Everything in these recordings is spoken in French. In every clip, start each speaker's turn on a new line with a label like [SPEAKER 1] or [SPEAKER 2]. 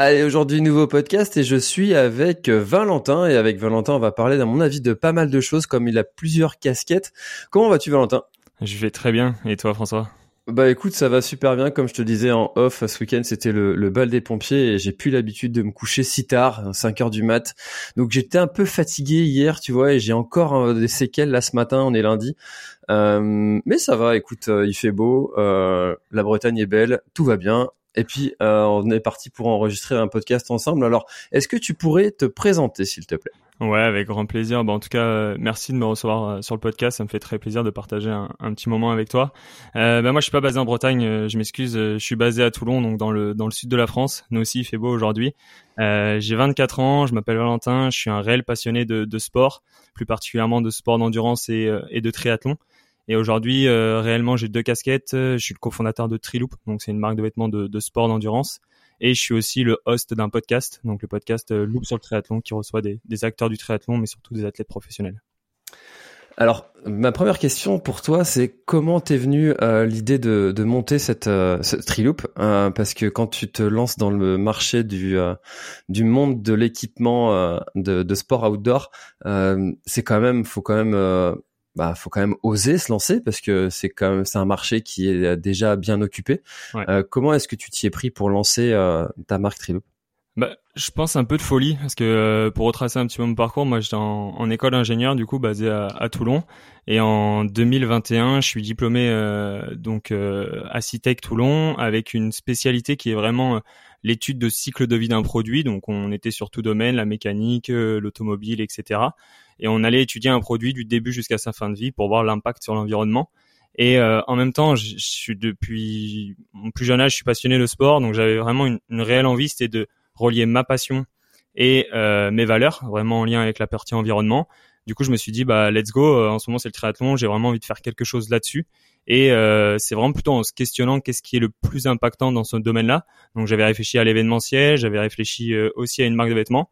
[SPEAKER 1] Allez, aujourd'hui, nouveau podcast et je suis avec Valentin. Et avec Valentin, on va parler, à mon avis, de pas mal de choses comme il a plusieurs casquettes. Comment vas-tu, Valentin?
[SPEAKER 2] Je vais très bien. Et toi, François?
[SPEAKER 1] Bah écoute, ça va super bien. Comme je te disais en off, ce week-end c'était le, le, bal des pompiers et j'ai plus l'habitude de me coucher si tard, 5 heures du mat. Donc j'étais un peu fatigué hier, tu vois, et j'ai encore euh, des séquelles là ce matin. On est lundi, euh, mais ça va. Écoute, euh, il fait beau, euh, la Bretagne est belle, tout va bien. Et puis on est parti pour enregistrer un podcast ensemble. Alors, est-ce que tu pourrais te présenter, s'il te plaît?
[SPEAKER 2] Ouais, avec grand plaisir. Bah, en tout cas, euh, merci de me recevoir euh, sur le podcast. Ça me fait très plaisir de partager un, petit moment avec toi. Euh, bah, moi, je suis pas basé en Bretagne. Euh, je m'excuse. Je suis basé à Toulon, donc dans le dans le sud de la France. Nous aussi, il fait beau aujourd'hui. Euh, J'ai 24 ans. Je m'appelle Valentin. Je suis un réel passionné de, de sport, plus particulièrement de sport d'endurance et, et de triathlon. Et aujourd'hui, réellement, j'ai deux casquettes. Je suis le cofondateur de Triloop, donc c'est une marque de vêtements de, de sport d'endurance. Et je suis aussi le host d'un podcast, donc le podcast euh, Loop sur le triathlon, qui reçoit des, des acteurs du triathlon, mais surtout des athlètes professionnels.
[SPEAKER 1] Alors, ma première question pour toi, c'est comment t'es venu euh, l'idée de, de, monter cette, euh, ce Triloop euh, Parce que quand tu te lances dans le marché du, euh, du monde de l'équipement euh, de, de, sport outdoor, c'est quand même, faut quand même bah faut quand même oser se lancer parce que c'est quand même c'est un marché qui est déjà bien occupé. Ouais. Euh, comment est-ce que tu t'y es pris pour lancer euh, ta marque Triloop?
[SPEAKER 2] Bah, je pense un peu de folie parce que euh, pour retracer un petit peu mon parcours, moi j'étais en, en, école d'ingénieur du coup basé à, à, Toulon et en 2021 je suis diplômé euh, donc euh, à Citec Toulon avec une spécialité qui est vraiment l'étude de cycle de vie d'un produit. Donc on était sur tout domaine, la mécanique, l'automobile, etc et on allait étudier un produit du début jusqu'à sa fin de vie pour voir l'impact sur l'environnement. Et euh, en même temps, je, suis depuis mon plus jeune âge, je suis passionné de sport, donc j'avais vraiment une, une, réelle envie, c'était de relier ma passion et euh, mes valeurs, vraiment en lien avec la partie environnement. Du coup, je me suis dit, bah let's go. Euh, en ce moment, c'est le triathlon, j'ai vraiment envie de faire quelque chose là-dessus. Et euh, c'est vraiment plutôt en se questionnant qu'est-ce qui est le plus impactant dans ce domaine-là. Donc j'avais réfléchi à l'événementiel, j'avais réfléchi euh, aussi à une marque de vêtements.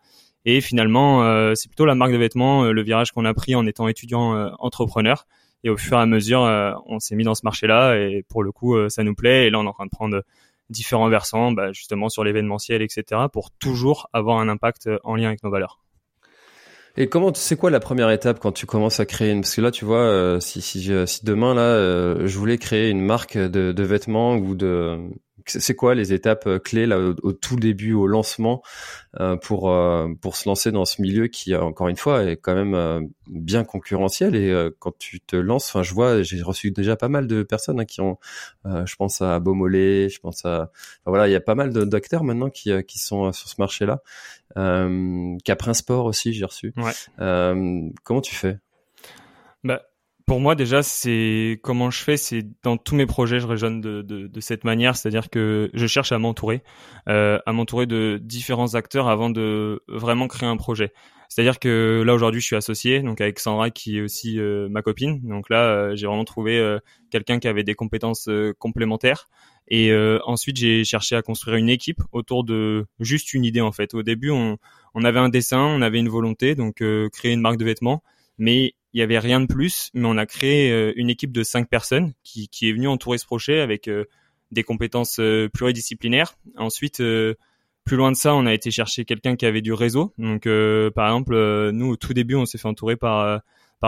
[SPEAKER 2] Et finalement, euh, c'est plutôt la marque de vêtements, euh, le virage qu'on a pris en étant étudiant euh, entrepreneur. Et au fur et à mesure, on s'est mis dans ce marché-là et pour le coup, ça nous plaît. Et là, on est en train de prendre différents versants, bah, justement sur l'événementiel, etc., pour toujours avoir un impact en lien avec nos valeurs.
[SPEAKER 1] Et comment, c'est quoi la première étape quand tu commences à créer une, parce que là, tu vois, si, si, demain, là, je voulais créer une marque de vêtements ou de, c'est quoi les étapes euh, clés là au, tout début, au lancement, euh, pour euh, pour se lancer dans ce milieu qui encore une fois est quand même bien concurrentiel et quand tu te lances, enfin je vois, j'ai reçu déjà pas mal de personnes hein, qui ont, je pense à Beaumolet, je pense à, enfin, voilà, il y a pas mal d'acteurs maintenant qui qui sont sur ce marché-là. Caprin Sport aussi, j'ai reçu. Ouais. comment tu fais?
[SPEAKER 2] Bah, pour moi déjà c'est comment je fais c'est dans tous mes projets je raisonne de, de, de cette manière. C'est-à-dire que je cherche à m'entourer euh, à m'entourer de différents acteurs avant de vraiment créer un projet. C'est-à-dire que là aujourd'hui je suis associé donc avec Sandra qui est aussi euh, ma copine. Donc là euh, j'ai vraiment trouvé euh, quelqu'un qui avait des compétences euh, complémentaires. Et ensuite j'ai cherché à construire une équipe autour de juste une idée en fait. Au début on, on avait un dessin on avait une volonté donc créer une marque de vêtements. Mais il y avait rien de plus, mais on a créé euh, une équipe de cinq personnes qui, est venue entourer ce projet avec euh, des compétences euh, pluridisciplinaires. Ensuite, plus loin de ça, on a été chercher quelqu'un qui avait du réseau. Donc, par exemple, nous au tout début, on s'est fait entourer par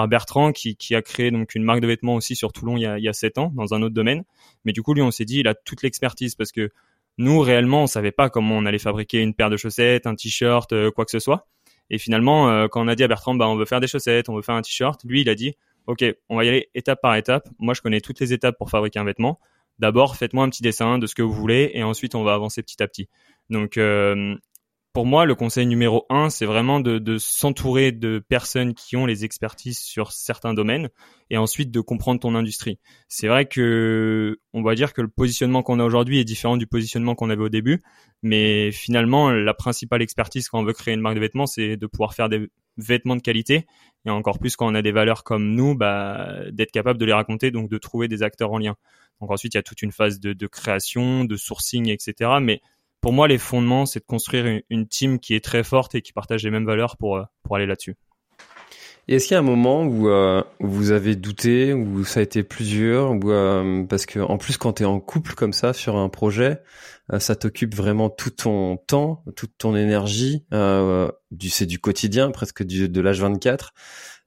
[SPEAKER 2] Bertrand qui, a créé donc une marque de vêtements aussi sur Toulon il y a il ans dans un autre domaine. Mais du coup, lui, on s'est dit, il a toute l'expertise parce que nous réellement, on savait pas comment on allait fabriquer une paire de chaussettes, un t-shirt, quoi que ce soit. Et finalement, euh, quand on a dit à Bertrand, bah, on veut faire des chaussettes, on veut faire un t-shirt, lui, il a dit, OK, on va y aller étape par étape. Moi, je connais toutes les étapes pour fabriquer un vêtement. d'abord faites-moi un petit dessin de ce que vous voulez et ensuite on va avancer petit à petit. Donc euh, pour moi, le conseil numéro un, c'est vraiment de, s'entourer de personnes qui ont les expertises sur certains domaines et ensuite de comprendre ton industrie. C'est vrai que on va dire que le positionnement qu'on a aujourd'hui est différent du positionnement qu'on avait au début, mais finalement, la principale expertise quand on veut créer une marque de vêtements, c'est de pouvoir faire des vêtements de qualité et encore plus quand on a des valeurs comme nous, bah, d'être capable de les raconter, donc de trouver des acteurs en lien. Donc ensuite, il y a toute une phase de, de création, de sourcing, etc. Mais pour moi, les fondements, c'est de construire une, team qui est très forte et qui partage les mêmes valeurs pour, euh, pour aller là-dessus.
[SPEAKER 1] Et est-ce qu'il y a un moment où, euh, vous avez douté, où ça a été plusieurs, ou euh, parce que en plus quand tu es en couple comme ça sur un projet, ça t'occupe vraiment tout ton temps, toute ton énergie, du c'est du quotidien, presque du, de l'âge 24.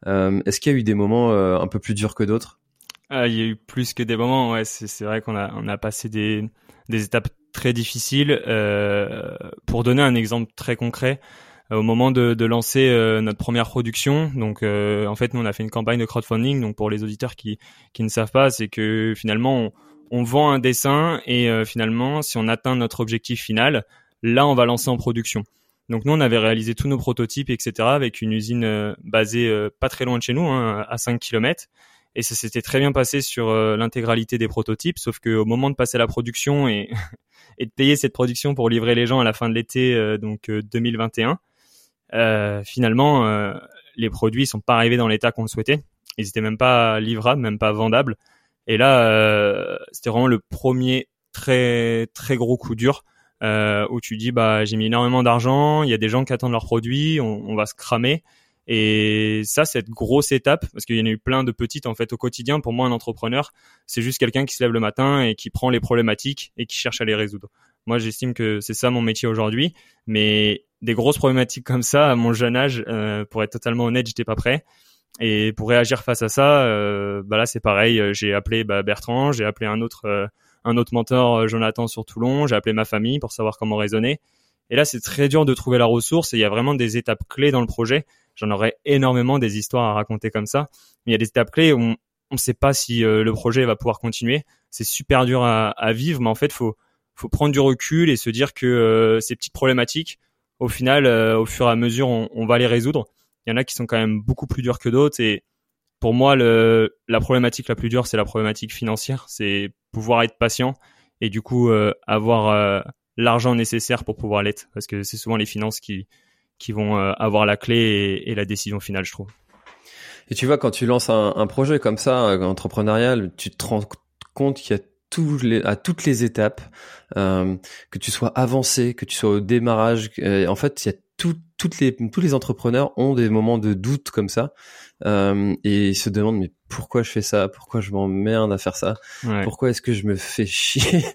[SPEAKER 1] est-ce qu'il y a eu des moments un peu plus durs que d'autres?
[SPEAKER 2] Ah, Il y a eu plus que des moments, ouais. C'est, vrai qu'on a on a passé des des étapes très difficile. Euh, pour donner un exemple très concret, euh, au moment de, lancer euh, notre première production, donc en fait nous on a fait une campagne de crowdfunding. Donc pour les auditeurs qui qui ne savent pas, c'est que finalement on, on, vend un dessin et finalement si on atteint notre objectif final, là on va lancer en production. Donc nous on avait réalisé tous nos prototypes etc avec une usine basée pas très loin de chez nous, hein, à 5 km et ça s'était très bien passé sur l'intégralité des prototypes, sauf qu'au moment de passer à la production et de payer cette production pour livrer les gens à la fin de l'été euh, donc 2021. Euh, euh, finalement, les produits sont pas arrivés dans l'état qu'on le souhaitait. Ils étaient même pas livrables, même pas vendables. Et là, c'était vraiment le premier très très gros coup dur où tu dis bah j'ai mis énormément d'argent, il y a des gens qui attendent leurs produits, on va se cramer. Et ça, cette grosse étape, parce qu'il y en a eu plein de petites en fait au quotidien. Pour moi, un entrepreneur, c'est juste quelqu'un qui se lève le matin et qui prend les problématiques et qui cherche à les résoudre. Moi, j'estime que c'est ça mon métier aujourd'hui. Mais des grosses problématiques comme ça, à mon jeune âge, euh, pour être totalement honnête, j'étais pas prêt. Et pour réagir face à ça, euh, bah là, c'est pareil. J'ai appelé bah, Bertrand, j'ai appelé un autre, euh, un autre mentor, Jonathan sur Toulon. J'ai appelé ma famille pour savoir comment raisonner. Et là, c'est très dur de trouver la ressource. Et il y a vraiment des étapes clés dans le projet J'en aurais énormément des histoires à raconter comme ça. Mais il y a des étapes clés où on ne sait pas si euh, le projet va pouvoir continuer. C'est super dur à, vivre, mais en fait, faut faut prendre du recul et se dire que euh, ces petites problématiques, au final, euh, au fur et à mesure, on, va les résoudre. Il y en a qui sont quand même beaucoup plus dures que d'autres. Et pour moi, la problématique la plus dure, c'est la problématique financière. C'est pouvoir être patient et du coup avoir l'argent nécessaire pour pouvoir l'être. Parce que c'est souvent les finances qui qui vont euh, avoir la clé et, la décision finale, je trouve.
[SPEAKER 1] Et tu vois, quand tu lances un, projet comme ça, euh, entrepreneurial, tu te rends compte qu'il y a les, à toutes les étapes, euh, que tu sois avancé, que tu sois au démarrage, en fait, il y a toutes les, tous les entrepreneurs ont des moments de doute comme ça et se demandent mais pourquoi je fais ça Pourquoi je m'emmerde à faire ça Pourquoi est-ce que je me fais chier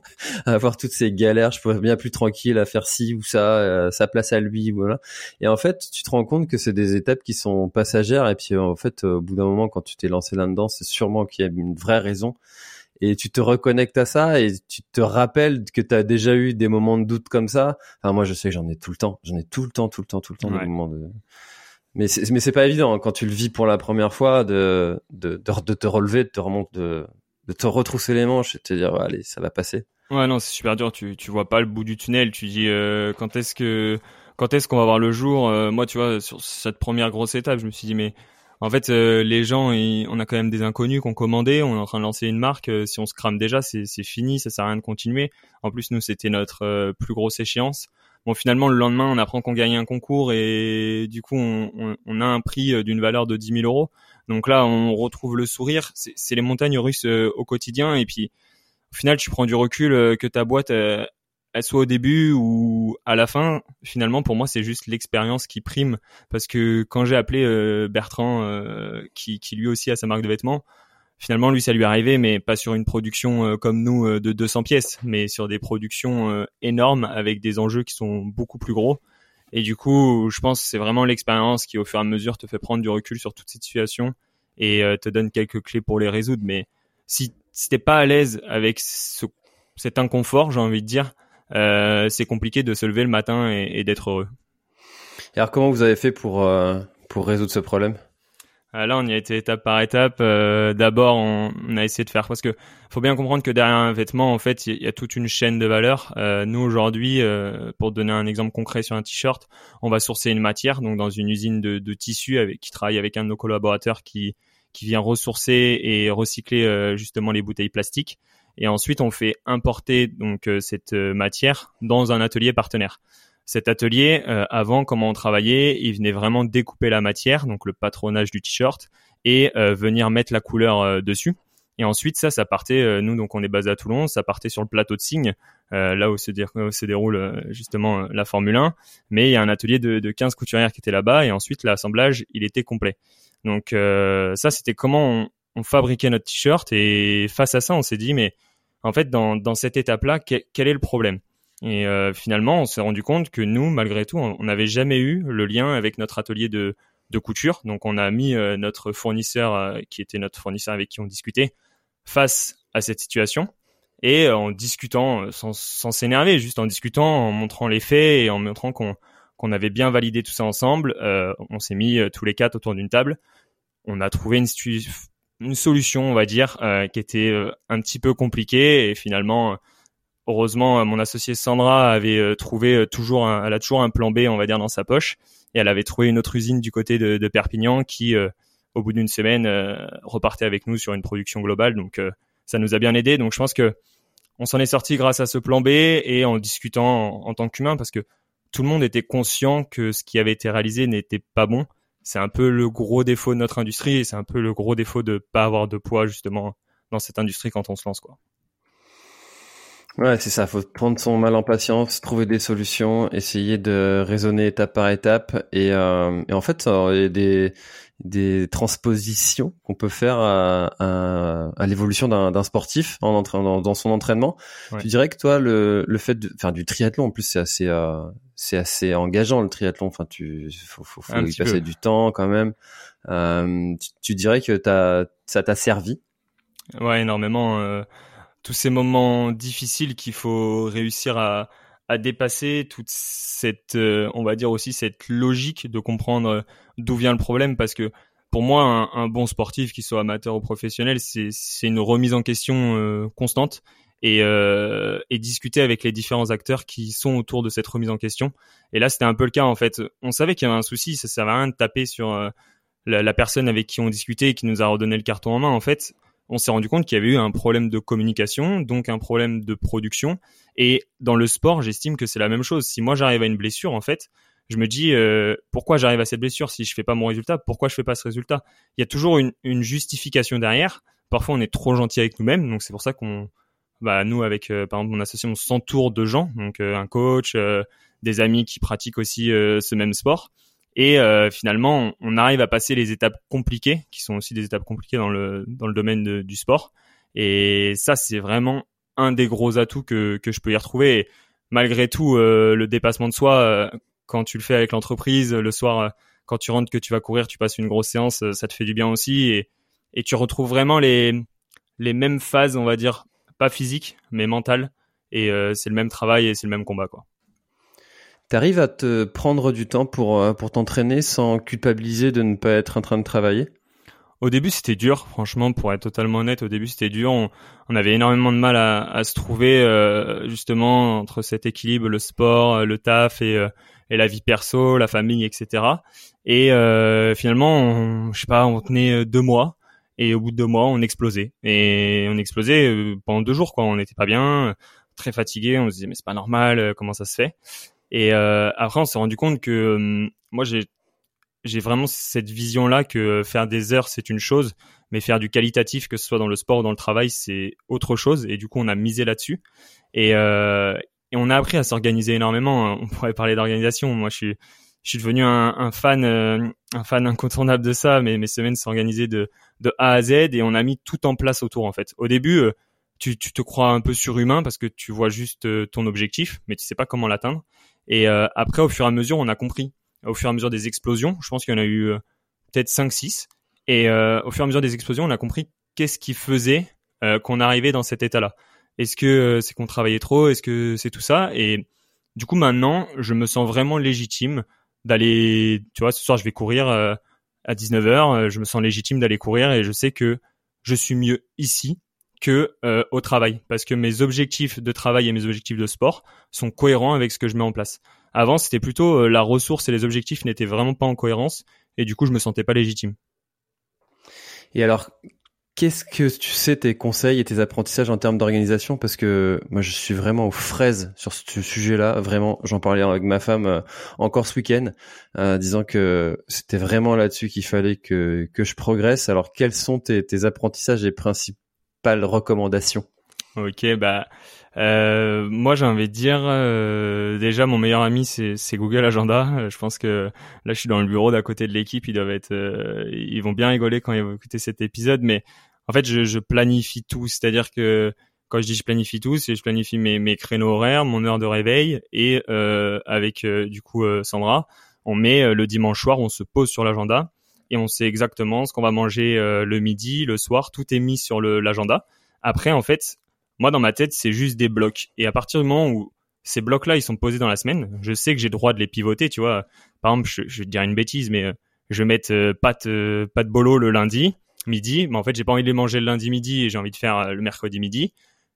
[SPEAKER 1] à avoir toutes ces galères Je pourrais bien plus tranquille à faire ci ou ça, euh, sa place à lui, voilà. Et en fait, tu te rends compte que c'est des étapes qui sont passagères et puis en fait, au bout d'un moment, quand tu t'es lancé là-dedans, c'est sûrement qu'il y a une vraie raison et tu te reconnectes à ça et tu te rappelles que tu as déjà eu des moments de doute comme ça. Enfin, moi, je sais que j'en ai tout le temps. J'en ai tout le temps, tout le temps, tout le temps des moments de. Mais c'est, mais c'est pas évident hein, quand tu le vis pour la première fois de, de, de, te relever, de te remonter, de, de te retrousser les manches et de te dire, allez, ça va passer.
[SPEAKER 2] Ouais, non, c'est super dur. Tu, tu vois pas le bout du tunnel. Tu dis, euh, quand est-ce que, quand est-ce qu'on va voir le jour? Euh, moi, tu vois, sur cette première grosse étape, je me suis dit, mais en fait, euh, les gens, on a quand même des inconnus qu'on commandé, on est en train de lancer une marque. Euh, si on se crame déjà, c'est fini, ça sert à rien de continuer. En plus, nous, c'était notre euh, plus grosse échéance. Bon, finalement, le lendemain, on apprend qu'on gagne un concours et du coup, on, on, a un prix d'une valeur de 10 000 euros. Donc là, on retrouve le sourire. C'est les montagnes russes au quotidien. Et puis, au final, tu prends du recul que ta boîte, soit au début ou à la fin, finalement pour moi c'est juste l'expérience qui prime parce que quand j'ai appelé euh, Bertrand euh, qui, qui, lui aussi a sa marque de vêtements, finalement lui ça lui est arrivé mais pas sur une production euh, comme nous de 200 pièces, mais sur des productions énormes avec des enjeux qui sont beaucoup plus gros. Et du coup, je pense que c'est vraiment l'expérience qui au fur et à mesure te fait prendre du recul sur toute cette situation et te donne quelques clés pour les résoudre. Mais si, si t'es pas à l'aise avec ce, cet inconfort, j'ai envie de dire, euh, c'est compliqué de se lever le matin et, d'être heureux.
[SPEAKER 1] Et alors comment vous avez fait pour euh, pour résoudre ce problème?
[SPEAKER 2] Euh, là, on y a été étape par étape. Euh, d'abord, on, a essayé de faire parce que faut bien comprendre que derrière un vêtement, en fait, il y, a toute une chaîne de valeur. Euh, nous aujourd'hui, pour donner un exemple concret sur un t-shirt, on va sourcer une matière, donc dans une usine de, de tissu avec qui travaille avec un de nos collaborateurs qui qui vient ressourcer et recycler justement les bouteilles plastiques. Et ensuite, on fait importer donc cette matière dans un atelier partenaire cet atelier, euh, avant, comment on travaillait, il venait vraiment découper la matière, donc le patronage du t-shirt, et euh, venir mettre la couleur euh, dessus. Et ensuite, ça, ça partait, nous, donc on est basé à Toulon, ça partait sur le plateau de Signe, là où se, déroule justement la Formule 1. Mais il y a un atelier de, de 15 couturières qui était là-bas, et ensuite l'assemblage, il était complet. Donc ça, c'était comment on, fabriquait notre t-shirt, et face à ça, on s'est dit, mais en fait, dans cette étape-là, quel est le problème? Et euh, finalement, on s'est rendu compte que nous, malgré tout, on n'avait jamais eu le lien avec notre atelier de, de couture. Donc, on a mis euh, notre fournisseur, euh, qui était notre fournisseur avec qui on discutait, face à cette situation. Et en discutant, sans s'énerver, juste en discutant, en montrant les faits et en montrant qu'on qu'on avait bien validé tout ça ensemble, on s'est mis tous les quatre autour d'une table. On a trouvé une, une solution, on va dire, qui était un petit peu compliquée et finalement heureusement, euh, mon associé Sandra avait euh, trouvé euh, toujours, un, elle a toujours un plan B, on va dire, dans sa poche, et elle avait trouvé une autre usine du côté de, Perpignan qui, au bout d'une semaine, repartait avec nous sur une production globale. Donc, ça nous a bien aidé. Donc, je pense que on s'en est sorti grâce à ce plan B et en discutant en, tant qu'humain, parce que tout le monde était conscient que ce qui avait été réalisé n'était pas bon. C'est un peu le gros défaut de notre industrie et c'est un peu le gros défaut de pas avoir de poids justement dans cette industrie quand on se lance quoi.
[SPEAKER 1] Ouais, c'est ça. Faut prendre son mal en patience, trouver des solutions, essayer de raisonner étape par étape. Et, euh, et en fait, il y a des, des transpositions qu'on peut faire à, à, à l'évolution d'un sportif en dans, dans, son entraînement. Tu dirais que toi, le, le fait de faire du triathlon, en plus, c'est assez, euh, c'est assez engageant le triathlon. Enfin, tu faut, faut, faut y passer du temps quand même. Euh, tu, tu, dirais que as, ça t'a servi?
[SPEAKER 2] Ouais, énormément. Euh tous ces moments difficiles qu'il faut réussir à, dépasser toute cette, euh, on va dire aussi cette logique de comprendre euh, d'où vient le problème, parce que pour moi, un, bon sportif, qu'il soit amateur ou professionnel, c'est une remise en question euh, constante et, discuter avec les différents acteurs qui sont autour de cette remise en question. Et là, c'était un peu le cas en fait. On savait qu'il y avait un souci, ça servait à rien de taper sur la, la, personne avec qui on discutait et qui nous a redonné le carton en main. En fait, on s'est rendu compte qu'il y avait eu un problème de communication, donc un problème de production. Et dans le sport, j'estime que c'est la même chose. Si moi j'arrive à une blessure, en fait, je me dis euh, pourquoi j'arrive à cette blessure si je fais pas mon résultat? Pourquoi je fais pas ce résultat? Il y a toujours une, justification derrière. Parfois, on est trop gentil avec nous-mêmes, donc c'est pour ça qu'on, bah, nous avec euh, par exemple mon association, on s'entoure de gens, donc euh, un coach, des amis qui pratiquent aussi ce même sport. Et euh, finalement, on arrive à passer les étapes compliquées, qui sont aussi des étapes compliquées dans le, dans le domaine du sport. Et ça, c'est vraiment un des gros atouts que, que je peux y retrouver. Et malgré tout, euh, le dépassement de soi, euh, quand tu le fais avec l'entreprise, le soir, quand tu rentres, que tu vas courir, tu passes une grosse séance, ça te fait du bien aussi. Et, et tu retrouves vraiment les, les mêmes phases, on va dire, pas physiques, mais mentales. Et c'est le même travail et c'est le même combat, quoi.
[SPEAKER 1] T'arrives à te prendre du temps pour, euh, pour t'entraîner sans culpabiliser de ne pas être en train de travailler?
[SPEAKER 2] Au début, c'était dur, franchement, pour être totalement honnête. Au début, c'était dur. On, avait énormément de mal à, à se trouver, euh, justement, entre cet équilibre, le sport, le taf et, euh, et la vie perso, la famille, etc. Et finalement, on, je sais pas, on tenait deux mois. Et au bout de deux mois, on explosait. Et on explosait pendant deux jours, quoi. On n'était pas bien, très fatigué. On se disait, mais c'est pas normal, comment ça se fait? Et euh, après, on s'est rendu compte que euh, moi, j'ai vraiment cette vision-là que faire des heures, c'est une chose, mais faire du qualitatif, que ce soit dans le sport ou dans le travail, c'est autre chose. Et du coup, on a misé là-dessus. Et, euh, on a appris à s'organiser énormément. On pourrait parler d'organisation. Moi, je suis, devenu un, fan, un fan incontournable de ça. Mais mes semaines s'organisaient de, A à Z et on a mis tout en place autour, en fait. Au début, tu, tu te crois un peu surhumain parce que tu vois juste ton objectif, mais tu sais pas comment l'atteindre. Et euh, après, au fur et à mesure, on a compris. Au fur et à mesure des explosions, je pense qu'il y en a eu euh, peut-être 5-6. Et euh, au fur et à mesure des explosions, on a compris qu'est-ce qui faisait qu'on arrivait dans cet état-là. Est-ce que c'est qu'on travaillait trop? Est-ce que c'est tout ça? Et du coup, maintenant, je me sens vraiment légitime d'aller, tu vois, ce soir, je vais courir à 19h, je me sens légitime d'aller courir et je sais que je suis mieux ici que au travail parce que mes objectifs de travail et mes objectifs de sport sont cohérents avec ce que je mets en place. Avant, c'était plutôt la ressource et les objectifs n'étaient vraiment pas en cohérence et du coup, je me sentais pas légitime.
[SPEAKER 1] Et alors, qu'est-ce que tu sais tes conseils et tes apprentissages en termes d'organisation? Parce que moi, je suis vraiment aux fraises sur ce sujet-là. Vraiment, j'en parlais avec ma femme euh, encore ce week-end, euh, disant que c'était vraiment là-dessus qu'il fallait que, que je progresse. Alors, quels sont tes, tes apprentissages et principales recommandations
[SPEAKER 2] Ok, bah euh, moi, j'ai envie de dire, euh, déjà, mon meilleur ami, c'est Google Agenda. Euh, je pense que là, je suis dans le bureau d'à côté de l'équipe. Ils doivent être, ils vont bien rigoler quand ils vont écouter cet épisode. Mais en fait, je, planifie tout. C'est-à-dire que quand je dis je planifie tout, c'est je planifie mes créneaux horaires, mon heure de réveil et avec du coup Sandra, on met le dimanche soir, on se pose sur l'agenda et on sait exactement ce qu'on va manger le midi, le soir. Tout est mis sur l'agenda. Après, en fait, moi, dans ma tête, c'est juste des blocs. Et à partir du moment où ces blocs-là, ils sont posés dans la semaine, je sais que j'ai droit de les pivoter, tu vois. Par exemple, je, je vais te dire une bêtise, mais euh, je vais mettre euh, pâte, euh, pâte bolo le lundi midi, mais en fait, j'ai pas envie de les manger le lundi midi et j'ai envie de faire euh, le mercredi midi.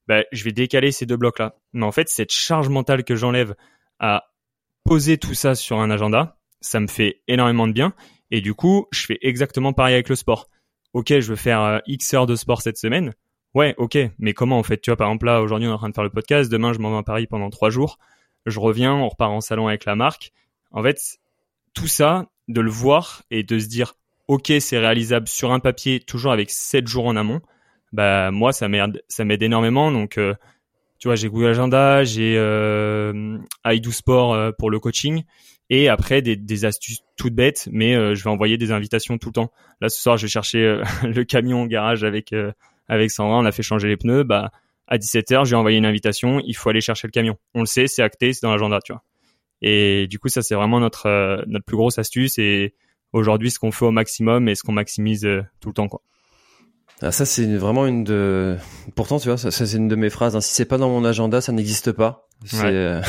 [SPEAKER 2] Bah, je vais décaler ces deux blocs-là. Mais en fait, cette charge mentale que j'enlève à poser tout ça sur un agenda, ça me fait énormément de bien. Et du coup, je fais exactement pareil avec le sport. Ok, je veux faire X heures de sport cette semaine. Ouais, ok, mais comment en fait Tu vois, par exemple là, aujourd'hui on est en train de faire le podcast, demain je m'en vais à Paris pendant trois jours, je reviens, on repart en salon avec la marque. En fait, tout ça, de le voir et de se dire, ok, c'est réalisable sur un papier, toujours avec sept jours en amont, bah moi ça m'aide, ça m'aide énormément. Donc, euh, tu vois, j'ai Google Agenda, j'ai euh, Sport euh, pour le coaching, et après des, des astuces toutes bêtes, mais euh, je vais envoyer des invitations tout le temps. Là ce soir, je vais chercher le camion au garage avec avec Sandra, on a fait changer les pneus, bah à 17h, j'ai envoyé une invitation, il faut aller chercher le camion. On le sait, c'est acté, c'est dans l'agenda, tu vois. Et du coup, ça c'est vraiment notre euh, notre plus grosse astuce et aujourd'hui ce qu'on fait au maximum et ce qu'on maximise euh, tout le temps quoi.
[SPEAKER 1] Ah, ça c'est vraiment une de pourtant tu vois ça, c'est une de mes phrases hein. si c'est pas dans mon agenda, ça n'existe pas. C'est euh,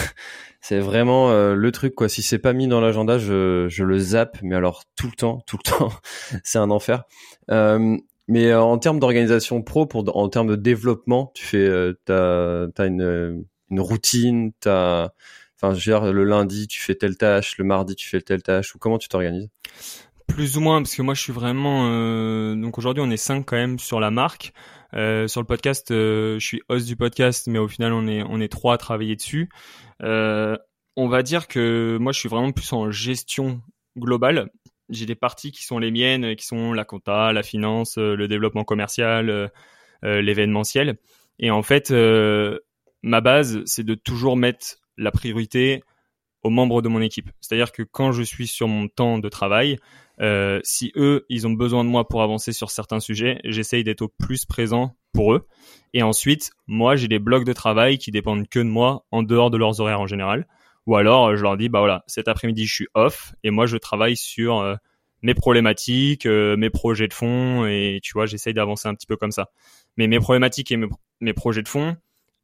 [SPEAKER 1] c'est vraiment le truc quoi. Si c'est pas mis dans l'agenda, je je le zappe mais alors tout le temps, tout le temps. c'est un enfer. Euh, mais euh, en termes d'organisation pro, pour en termes de développement, tu fais, euh, t'as, as une, une routine, t'as, enfin, je veux dire, le lundi tu fais telle tâche, le mardi tu fais telle tâche, ou comment tu t'organises?
[SPEAKER 2] Plus ou moins, parce que moi je suis vraiment, euh, donc aujourd'hui on est cinq quand même sur la marque. Euh, sur le podcast, je suis host du podcast, mais au final on est on est trois à travailler dessus. on va dire que moi je suis vraiment plus en gestion globale j'ai des parties qui sont les miennes, qui sont la compta, la finance, euh, le développement commercial, euh, euh, l'événementiel. Et en fait, ma base, c'est de toujours mettre la priorité aux membres de mon équipe. C'est-à-dire que quand je suis sur mon temps de travail, euh, si eux, ils ont besoin de moi pour avancer sur certains sujets, j'essaye d'être au plus présent pour eux. Et ensuite, moi, j'ai des blocs de travail qui dépendent que de moi en dehors de leurs horaires en général. Ou alors, je leur dis, bah voilà, cet après-midi, je suis off et moi, je travaille sur euh, mes problématiques, euh, mes projets de fond et tu vois, j'essaye d'avancer un petit peu comme ça. Mais mes problématiques et mes, projets de fond,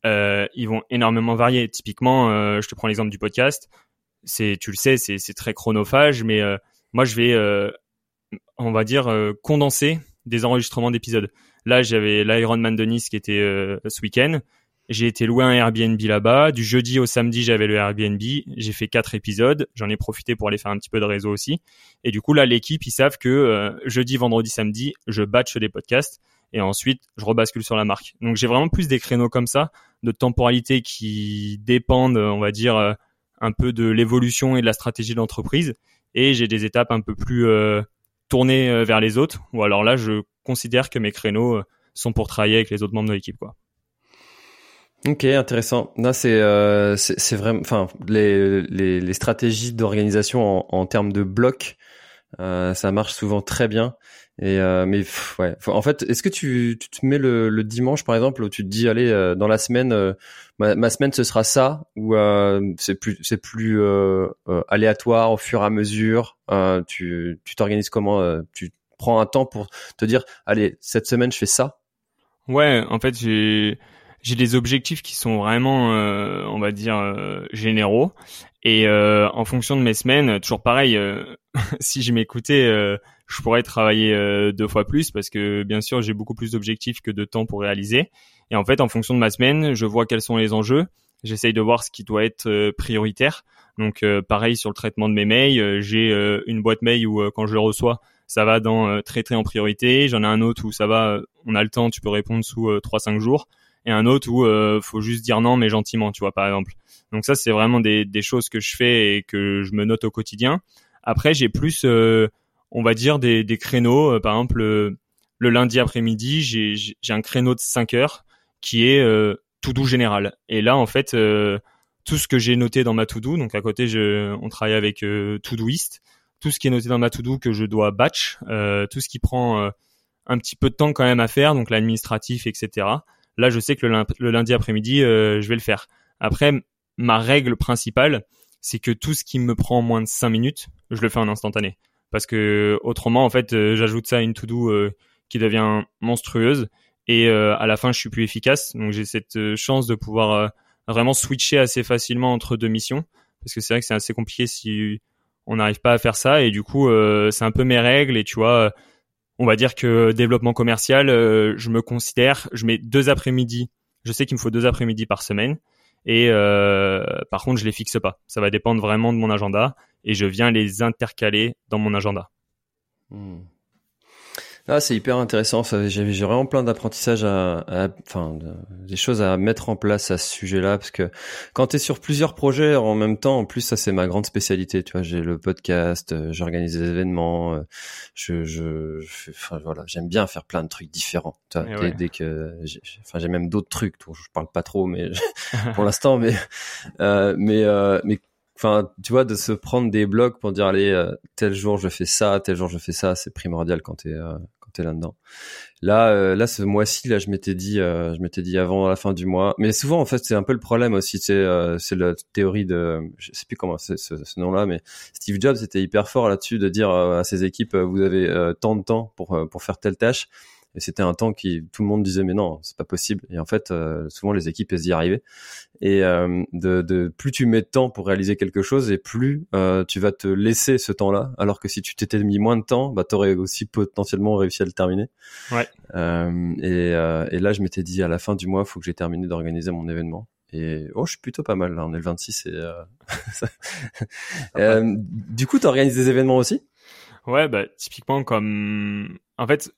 [SPEAKER 2] ils vont énormément varier. Typiquement, je te prends l'exemple du podcast. C'est, tu le sais, c'est très chronophage, mais moi, je vais, on va dire, condenser des enregistrements d'épisodes. Là, j'avais l'Ironman de Nice qui était ce week-end. J'ai été loué un Airbnb là-bas. Du jeudi au samedi, j'avais le Airbnb. J'ai fait quatre épisodes. J'en ai profité pour aller faire un petit peu de réseau aussi. Et du coup, là, l'équipe, ils savent que euh, jeudi, vendredi, samedi, je batch des podcasts. Et ensuite, je rebascule sur la marque. Donc, j'ai vraiment plus des créneaux comme ça, de temporalité qui dépendent, on va dire, euh, un peu de l'évolution et de la stratégie de l'entreprise. Et j'ai des étapes un peu plus euh, tournées vers les autres. Ou alors là, je considère que mes créneaux sont pour travailler avec les autres membres de l'équipe, quoi.
[SPEAKER 1] Ok, intéressant. Là, c'est euh, c'est vraiment, enfin, les, les, les stratégies d'organisation en, termes de blocs, euh, ça marche souvent très bien. Et euh, mais ouais, en fait, est-ce que tu, tu te mets le, dimanche par exemple où tu te dis allez euh, dans la semaine, euh, ma, ma, semaine ce sera ça ou c'est plus c'est plus aléatoire au fur et à mesure. tu tu t'organises comment Tu prends un temps pour te dire allez cette semaine je fais ça.
[SPEAKER 2] Ouais, en fait j'ai j'ai des objectifs qui sont vraiment, euh, on va dire, euh, généraux. Et euh, en fonction de mes semaines, toujours pareil, si je m'écoutais, je pourrais travailler deux fois plus parce que bien sûr, j'ai beaucoup plus d'objectifs que de temps pour réaliser. Et en fait, en fonction de ma semaine, je vois quels sont les enjeux. J'essaye de voir ce qui doit être prioritaire. Donc pareil sur le traitement de mes mails, j'ai une boîte mail où quand je le reçois, ça va dans traiter en priorité. J'en ai un autre où ça va, on a le temps, tu peux répondre sous 3-5 jours et un autre où euh, faut juste dire non mais gentiment, tu vois par exemple. Donc ça c'est vraiment des, choses que je fais et que je me note au quotidien. Après j'ai plus euh, on va dire des, créneaux euh, par exemple le lundi après-midi, j'ai un créneau de 5 heures qui est tout doux général. Et là en fait tout ce que j'ai noté dans ma to do, donc à côté je on travaille avec Todoist, tout ce qui est noté dans ma to do que je dois batch, tout ce qui prend un petit peu de temps quand même à faire, donc l'administratif, etc. Là, je sais que le, lundi après-midi, euh, je vais le faire. Après, ma règle principale, c'est que tout ce qui me prend moins de 5 minutes, je le fais en instantané. Parce que autrement, en fait, euh, j'ajoute ça à une to-do euh, qui devient monstrueuse et à la fin, je suis plus efficace. Donc, j'ai cette chance de pouvoir vraiment switcher assez facilement entre deux missions. Parce que c'est vrai que c'est assez compliqué si on n'arrive pas à faire ça. Et du coup, c'est un peu mes règles. Et tu vois, on va dire que développement commercial, euh, je me considère, je mets deux après-midi. Je sais qu'il me faut deux après-midi par semaine. Et euh, par contre, je les fixe pas. Ça va dépendre vraiment de mon agenda et je viens les intercaler dans mon agenda.
[SPEAKER 1] Hmm. Ah, c'est hyper intéressant. J'ai vraiment plein d'apprentissages à, enfin, des choses à mettre en place à ce sujet-là, parce que quand tu es sur plusieurs projets en même temps, en plus ça c'est ma grande spécialité. Tu vois, j'ai le podcast, euh, j'organise des événements, euh, je, je, enfin voilà, j'aime bien faire plein de trucs différents. Tu vois, eh dès, que, enfin j'ai même d'autres trucs. Dont je parle pas trop, mais pour l'instant, mais euh, mais euh, mais enfin tu vois de se prendre des blocs pour dire allez tel jour je fais ça tel jour je fais ça c'est primordial quand tu là-dedans. Là, euh, là, ce mois-ci, là, je m'étais dit, euh, je m'étais dit avant la fin du mois. Mais souvent, en fait, c'est un peu le problème aussi. C'est, euh, c'est la théorie de, je sais plus comment c'est ce, ce nom-là, mais Steve Jobs était hyper fort là-dessus de dire à ses équipes, vous avez tant de temps pour pour faire telle tâche. Et c'était un temps qui tout le monde disait mais non, c'est pas possible. Et en fait, euh, souvent les équipes elles y arrivaient. Et euh, de, de, plus tu mets de temps pour réaliser quelque chose, et plus euh, tu vas te laisser ce temps-là. Alors que si tu t'étais mis moins de temps, bah t'aurais aussi potentiellement réussi à le terminer.
[SPEAKER 2] Ouais.
[SPEAKER 1] et, et là, je m'étais dit à la fin du mois, faut que j'ai terminé d'organiser mon événement. Et oh, je suis plutôt pas mal là. On est le 26 et euh... du coup, tu organises des événements aussi?
[SPEAKER 2] Ouais, bah typiquement comme en fait,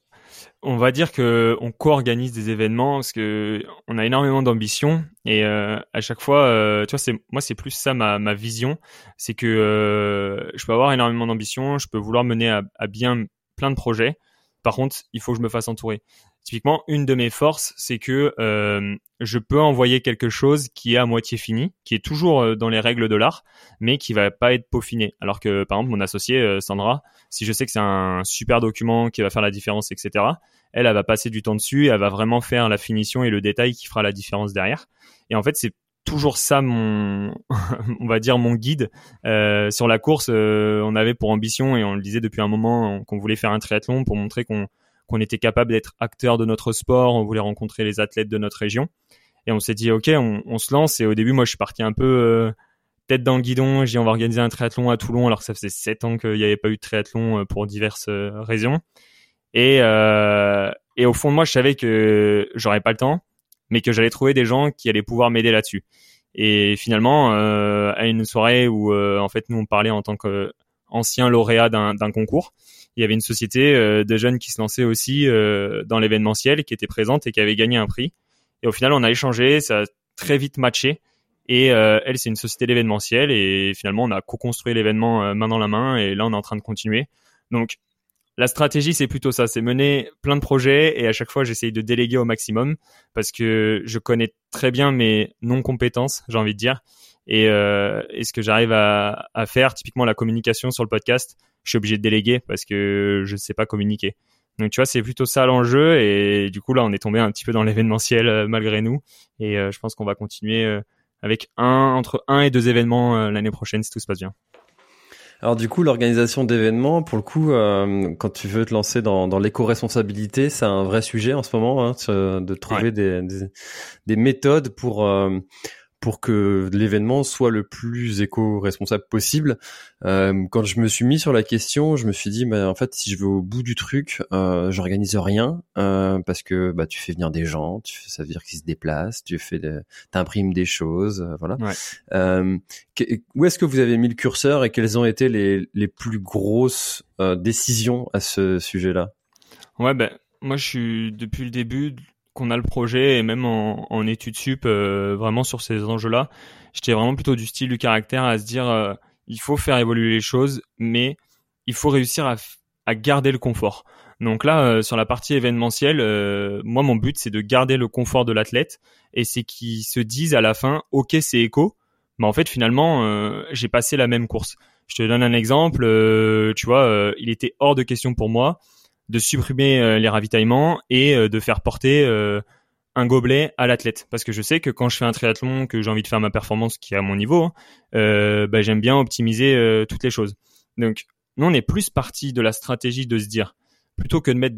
[SPEAKER 2] on va dire que on co-organise des événements parce que on a énormément d'ambition et euh, à chaque fois, euh, tu vois, moi c'est plus ça ma, ma vision, c'est que euh, je peux avoir énormément d'ambition, je peux vouloir mener à, bien plein de projets. Par contre, il faut que je me fasse entourer. Typiquement, une de mes forces, c'est que euh, je peux envoyer quelque chose qui est à moitié fini, qui est toujours euh, dans les règles de l'art, mais qui va pas être peaufiné. Alors que, par exemple, mon associé euh, Sandra, si je sais que c'est un super document qui va faire la différence, etc., elle, elle va passer du temps dessus, elle va vraiment faire la finition et le détail qui fera la différence derrière. Et en fait, c'est toujours ça mon on va dire mon guide euh, sur la course on avait pour ambition et on le disait depuis un moment qu'on voulait faire un triathlon pour montrer qu'on qu'on était capable d'être acteur de notre sport, on voulait rencontrer les athlètes de notre région. Et on s'est dit, ok, on, se lance. Et au début, moi, je suis parti un peu euh, tête dans le guidon. J'ai on va organiser un triathlon à Toulon, alors que ça faisait sept ans qu'il n'y avait pas eu de triathlon euh, pour diverses euh, raisons. Et, et au fond de moi, je savais que j'aurais pas le temps, mais que j'allais trouver des gens qui allaient pouvoir m'aider là-dessus. Et finalement, à une soirée où, en fait, nous, on parlait en tant qu'ancien lauréat d'un concours, il y avait une société euh, de jeunes qui se lançait aussi euh, dans l'événementiel, qui était présente et qui avait gagné un prix. Et au final, on a échangé, ça a très vite matché. Et euh, elle, c'est une société d'événementiel et finalement, on a co-construit l'événement main dans la main et là, on est en train de continuer. Donc, la stratégie, c'est plutôt ça, c'est mener plein de projets et à chaque fois, j'essaye de déléguer au maximum parce que je connais très bien mes non-compétences, j'ai envie de dire. Et, euh, ce que j'arrive à, faire, typiquement la communication sur le podcast, je suis obligé de déléguer parce que je ne sais pas communiquer. Donc tu vois, c'est plutôt ça l'enjeu et du coup là, on est tombé un petit peu dans l'événementiel euh, malgré nous et euh, je pense qu'on va continuer avec un entre un et deux événements l'année prochaine si tout se passe bien.
[SPEAKER 1] Alors du coup, l'organisation d'événements, pour le coup, euh, quand tu veux te lancer dans, dans l'éco-responsabilité, c'est un vrai sujet en ce moment, hein, de trouver des, des, des, méthodes pour euh, pour que l'événement soit le plus éco-responsable possible. Euh, quand je me suis mis sur la question, je me suis dit, bah, en fait, si je vais au bout du truc, euh, j'organise rien euh, parce que bah, tu fais venir des gens, tu fais, ça veut dire qu'ils se déplacent, tu fais, t'imprimes des choses, euh, voilà. Euh, où est-ce que vous avez mis le curseur et quelles ont été les, les plus grosses euh, décisions à ce sujet-là?
[SPEAKER 2] Ouais, ben moi, je suis depuis le début qu'on a le projet et même en, en études sup euh, vraiment sur ces enjeux-là, j'étais vraiment plutôt du style du caractère à se dire euh, il faut faire évoluer les choses, mais il faut réussir à, à garder le confort. Donc là, euh, sur la partie événementielle, moi mon but c'est de garder le confort de l'athlète et c'est qu'ils se disent à la fin, ok c'est éco, mais en fait finalement j'ai passé la même course. Je te donne un exemple, tu vois, il était hors de question pour moi de supprimer euh, les ravitaillements et euh, de faire porter euh, un gobelet à l'athlète. Parce que je sais que quand je fais un triathlon que j'ai envie de faire ma performance qui est à mon niveau hein, bah, j'aime bien optimiser toutes les choses. Donc nous on est plus parti de la stratégie de se dire plutôt que de mettre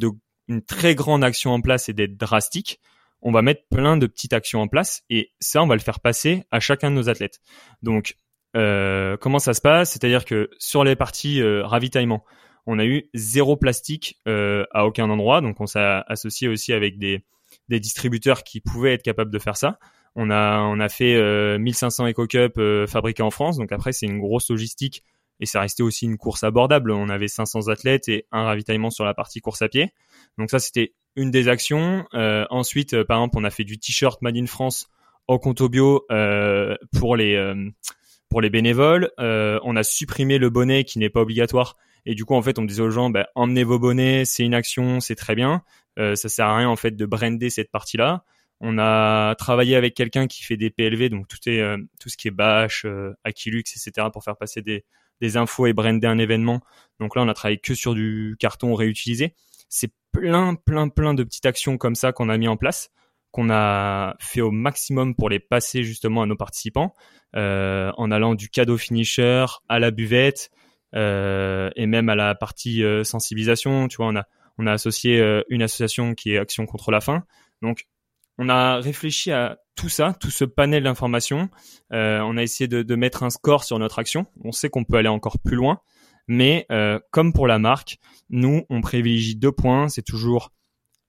[SPEAKER 2] une très grande action en place et d'être drastique on va mettre plein de petites actions en place et ça on va le faire passer à chacun de nos athlètes. Donc comment ça se passe? C'est à dire que sur les parties ravitaillement on a eu zéro plastique euh, à aucun endroit. Donc on s'est associé aussi avec des, distributeurs qui pouvaient être capables de faire ça. On a, a fait euh, 1500 EcoCup euh, fabriqués en France. Donc après, c'est une grosse logistique et ça restait aussi une course abordable. On avait 500 athlètes et un ravitaillement sur la partie course à pied. Donc ça, c'était une des actions. Euh, ensuite, euh, par exemple, on a fait du t-shirt Made in France au compte bio euh, pour les bénévoles. on a supprimé le bonnet qui n'est pas obligatoire et du coup, en fait, on disait aux gens, bah, emmenez vos bonnets, c'est une action, c'est très bien. Euh, ça sert à rien en fait de brander cette partie-là. On a travaillé avec quelqu'un qui fait des PLV, donc tout est euh, tout ce qui est bâche, euh, Aquilux, etc. pour faire passer des, des infos et brander un événement. Donc là, on a travaillé que sur du carton réutilisé. C'est plein, plein, plein de petites actions comme ça qu'on a mis en place, qu'on a fait au maximum pour les passer justement à nos participants, euh, en allant du cadeau finisher à la buvette, et même à la partie euh, sensibilisation. Tu vois, on a on a associé euh, une association qui est Action contre la faim. Donc on a réfléchi à tout ça, tout ce panel d'informations. Euh, on a essayé de, mettre un score sur notre action. On sait qu'on peut aller encore plus loin, mais euh, comme pour la marque, nous on privilégie deux points. C'est toujours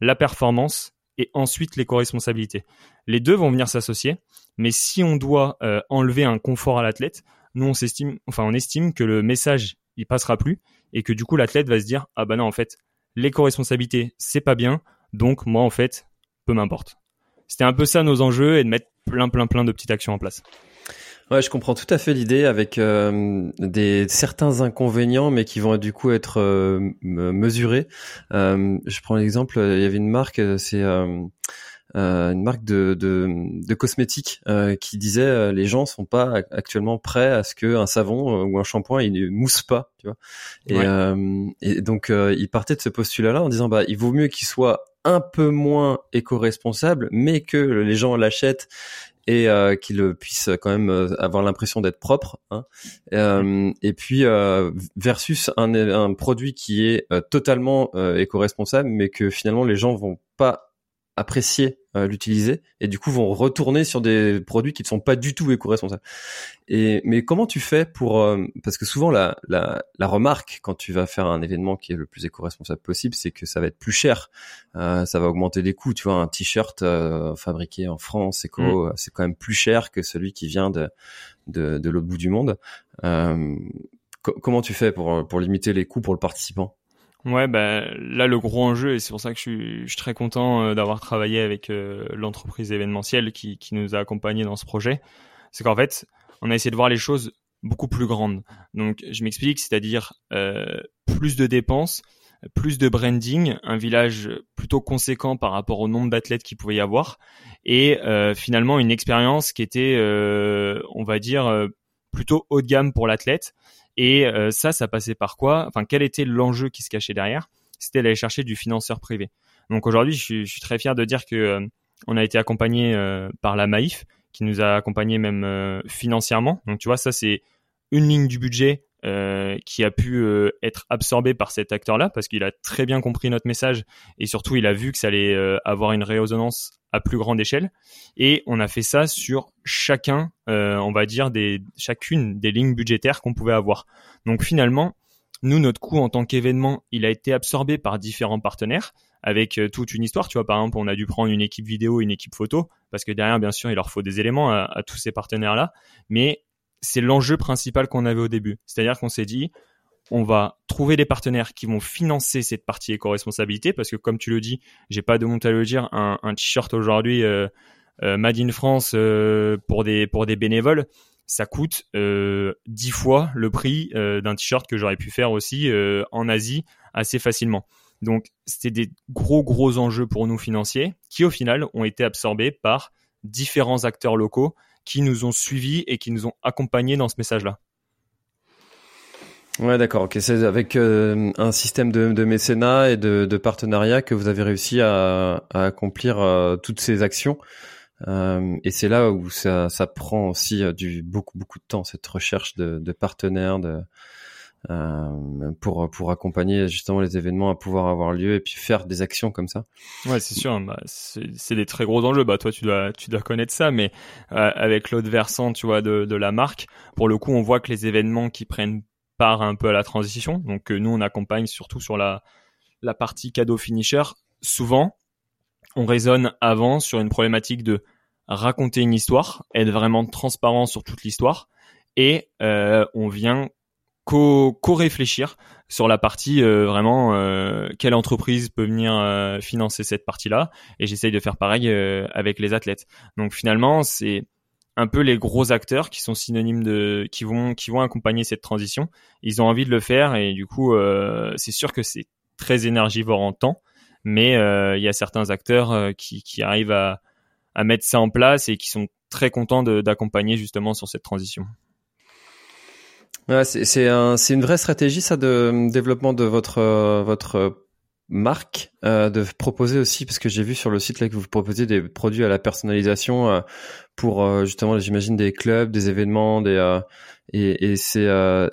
[SPEAKER 2] la performance et ensuite l'éco-responsabilité. Les deux vont venir s'associer, mais si on doit euh, enlever un confort à l'athlète, nous on s'estime, enfin on estime que le message il passera plus et que du coup l'athlète va se dire ah bah non en fait l'éco-responsabilité c'est pas bien donc moi en fait peu m'importe. C'était un peu ça nos enjeux et de mettre plein plein plein de petites actions en place.
[SPEAKER 1] Ouais, je comprends tout à fait l'idée avec euh, des certains inconvénients, mais qui vont du coup être euh, mesurés. Euh, je prends l'exemple, il y avait une marque, c'est euh, une marque de, de, de cosmétiques euh, qui disait euh, les gens sont pas actuellement prêts à ce que un savon ou un shampoing il ne mousse pas, tu vois. Et, et donc il partait de ce postulat-là en disant bah il vaut mieux qu'il soit un peu moins éco-responsable, mais que les gens l'achètent et euh, qu'il puisse quand même avoir l'impression d'être propre. Hein. Euh, et puis euh, versus un, un, produit qui est totalement éco-responsable, mais que finalement les gens vont pas apprécier euh, l'utiliser et du coup vont retourner sur des produits qui ne sont pas du tout éco-responsables. Et mais comment tu fais pour euh, parce que souvent la, la, la remarque quand tu vas faire un événement qui est le plus éco-responsable possible, c'est que ça va être plus cher, euh, ça va augmenter les coûts. Tu vois, un t-shirt euh, fabriqué en France éco, mm. c'est quand même plus cher que celui qui vient de de, de l'autre bout du monde. comment tu fais pour pour limiter les coûts pour le participant?
[SPEAKER 2] Ouais, bah, là le gros enjeu, et c'est pour ça que je suis, je suis très content euh, d'avoir travaillé avec euh, l'entreprise événementielle qui, qui nous a accompagnés dans ce projet, c'est qu'en fait, on a essayé de voir les choses beaucoup plus grandes. Donc, je m'explique, c'est-à-dire euh, plus de dépenses, plus de branding, un village plutôt conséquent par rapport au nombre d'athlètes qu'il pouvait y avoir, et euh, finalement une expérience qui était, on va dire, plutôt haut de gamme pour l'athlète et euh, ça, ça passait par quoi? Enfin, quel était l'enjeu qui se cachait derrière? C'était d'aller chercher du financeur privé. Donc aujourd'hui, je suis, très fier de dire que euh, on a été accompagné euh, par la Maïf, qui nous a accompagné même financièrement. Donc tu vois, ça c'est une ligne du budget euh, qui a pu euh, être absorbé par cet acteur-là parce qu'il a très bien compris notre message et surtout il a vu que ça allait euh, avoir une résonance à plus grande échelle. Et on a fait ça sur chacun, on va dire des chacune des lignes budgétaires qu'on pouvait avoir. Donc finalement, nous notre coût en tant qu'événement, il a été absorbé par différents partenaires avec toute une histoire. Tu vois, par exemple, on a dû prendre une équipe vidéo, une équipe photo, parce que derrière, bien sûr, il leur faut des éléments à, à tous ces partenaires-là. Mais c'est l'enjeu principal qu'on avait au début. C'est-à-dire qu'on s'est dit, on va trouver des partenaires qui vont financer cette partie éco-responsabilité parce que comme tu le dis, j'ai pas de honte à le dire, un, t-shirt aujourd'hui euh, euh, Made in France euh, pour des pour des bénévoles, ça coûte dix fois le prix d'un t-shirt que j'aurais pu faire aussi en Asie assez facilement. Donc c'était des gros gros enjeux pour nous financiers qui au final ont été absorbés par différents acteurs locaux qui nous ont suivis et qui nous ont accompagnés dans ce message-là.
[SPEAKER 1] Ouais, d'accord. Ok, c'est avec euh, un système de, de, mécénat et de, partenariat que vous avez réussi à, accomplir euh, toutes ces actions. Euh, et c'est là où ça, ça prend aussi du beaucoup beaucoup de temps cette recherche de, de partenaires, de, pour pour accompagner justement les événements à pouvoir avoir lieu et puis faire des actions comme ça.
[SPEAKER 2] Ouais, c'est sûr. Bah, c'est des très gros enjeux. Bah toi, tu dois tu dois connaître ça, mais euh, avec l'autre versant, tu vois, de de la marque, pour le coup, on voit que les événements qui prennent part un peu à la transition. Donc euh, nous, on accompagne surtout sur la la partie cadeau finisher. Souvent, on raisonne avant sur une problématique de raconter une histoire, être vraiment transparent sur toute l'histoire, et euh, on vient co-réfléchir sur la partie euh, vraiment euh, quelle entreprise peut venir euh, financer cette partie-là et j'essaye de faire pareil avec les athlètes. Donc finalement, c'est un peu les gros acteurs qui sont synonymes de qui vont qui vont accompagner cette transition. Ils ont envie de le faire et du coup, c'est sûr que c'est très énergivore en temps, mais il y a certains acteurs qui, arrivent à, à mettre ça en place et qui sont très contents d'accompagner justement sur cette transition.
[SPEAKER 1] Ouais, c'est un, une vraie stratégie ça de euh, développement de votre euh, votre marque euh, de proposer aussi parce que j'ai vu sur le site là que vous proposez des produits à la personnalisation euh, pour euh, justement j'imagine des clubs, des événements, des et, et c'est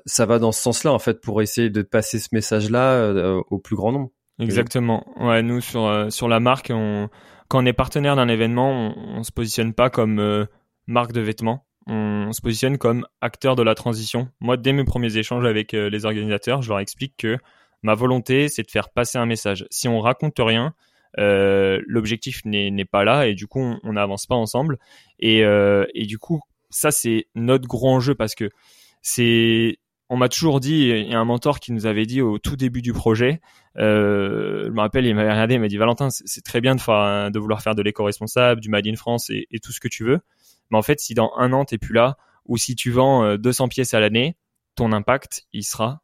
[SPEAKER 1] ça va dans ce sens-là en fait pour essayer de passer ce message-là au plus grand nombre.
[SPEAKER 2] Exactement. Ouais, nous sur sur la marque, on, quand on est partenaire d'un événement, on, on se positionne pas comme marque de vêtements on se positionne comme acteur de la transition. Moi, dès mes premiers échanges avec euh, les organisateurs, je leur explique que ma volonté, c'est de faire passer un message. Si on raconte rien, euh, l'objectif n'est pas là et du coup, on n'avance pas ensemble. Et, euh, et du coup, ça, c'est notre gros enjeu parce que c'est on m'a toujours dit, il y a un mentor qui nous avait dit au tout début du projet, je me rappelle, il m'avait regardé, il m'a dit Valentin, c'est très bien de, vouloir faire de l'éco-responsable, du Made in France et, tout ce que tu veux, mais en fait, si dans un an, t'es plus là, ou si tu vends 200 euh, pièces à l'année, ton impact, il sera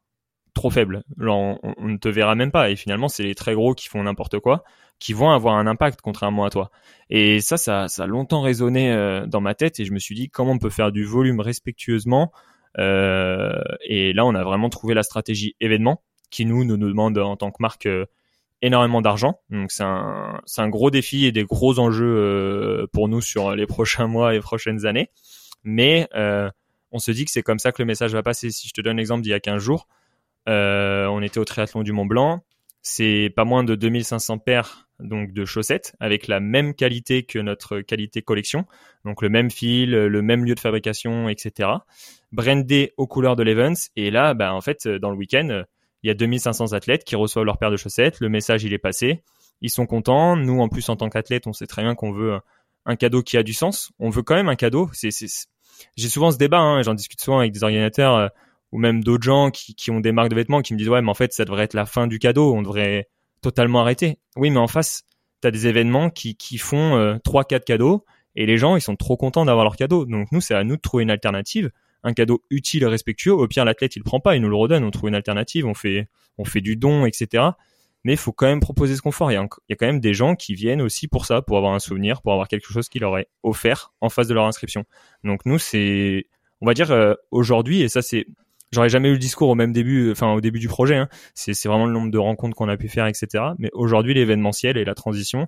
[SPEAKER 2] trop faible. on, ne te verra même pas. Et finalement, c'est les très gros qui font n'importe quoi, qui vont avoir un impact contrairement à toi. Et ça, ça, ça a longtemps résonné euh, dans ma tête. Et je me suis dit, comment on peut faire du volume respectueusement euh, Et là, on a vraiment trouvé la stratégie événement qui nous nous demande en tant que marque énormément d'argent. Donc c'est un, c'est un gros défi et des gros enjeux euh, pour nous sur les prochains mois et prochaines années. Mais euh, on se dit que c'est comme ça que le message va passer. Si je te donne l'exemple d'il y a 15 jours, euh, on était au triathlon du Mont Blanc. C'est pas moins de 2500 paires donc de chaussettes avec la même qualité que notre qualité collection, donc le même fil, le même lieu de fabrication, etc. Brandé aux couleurs de l'Evans. Et là, bah, en fait, dans le week-end, il y a 2500 athlètes qui reçoivent leur paire de chaussettes, le message il est passé, ils sont contents. Nous en plus en tant qu'athlète, on sait très bien qu'on veut un cadeau qui a du sens. On veut quand même un cadeau. C'est, j'ai souvent ce débat, hein, j'en discute souvent avec des organisateurs euh, ou même d'autres gens qui, ont des marques de vêtements qui me disent ouais mais en fait ça devrait être la fin du cadeau, on devrait totalement arrêter. Oui mais en face tu as des événements qui, qui font euh, trois quatre cadeaux et les gens ils sont trop contents d'avoir leur cadeau. Donc nous c'est à nous de trouver une alternative un cadeau utile et respectueux. Au pire, l'athlète, il prend pas, il nous le redonne, on trouve une alternative, on fait, on fait du don, etc. Mais il faut quand même proposer ce confort. Il y, a, il y a quand même des gens qui viennent aussi pour ça, pour avoir un souvenir, pour avoir quelque chose qui leur est offert en face de leur inscription. Donc nous, c'est, on va dire euh, aujourd'hui, et ça c'est, j'aurais jamais eu le discours au même début, enfin au début du projet. Hein. C'est, vraiment le nombre de rencontres qu'on a pu faire, etc. Mais aujourd'hui, l'événementiel et la transition,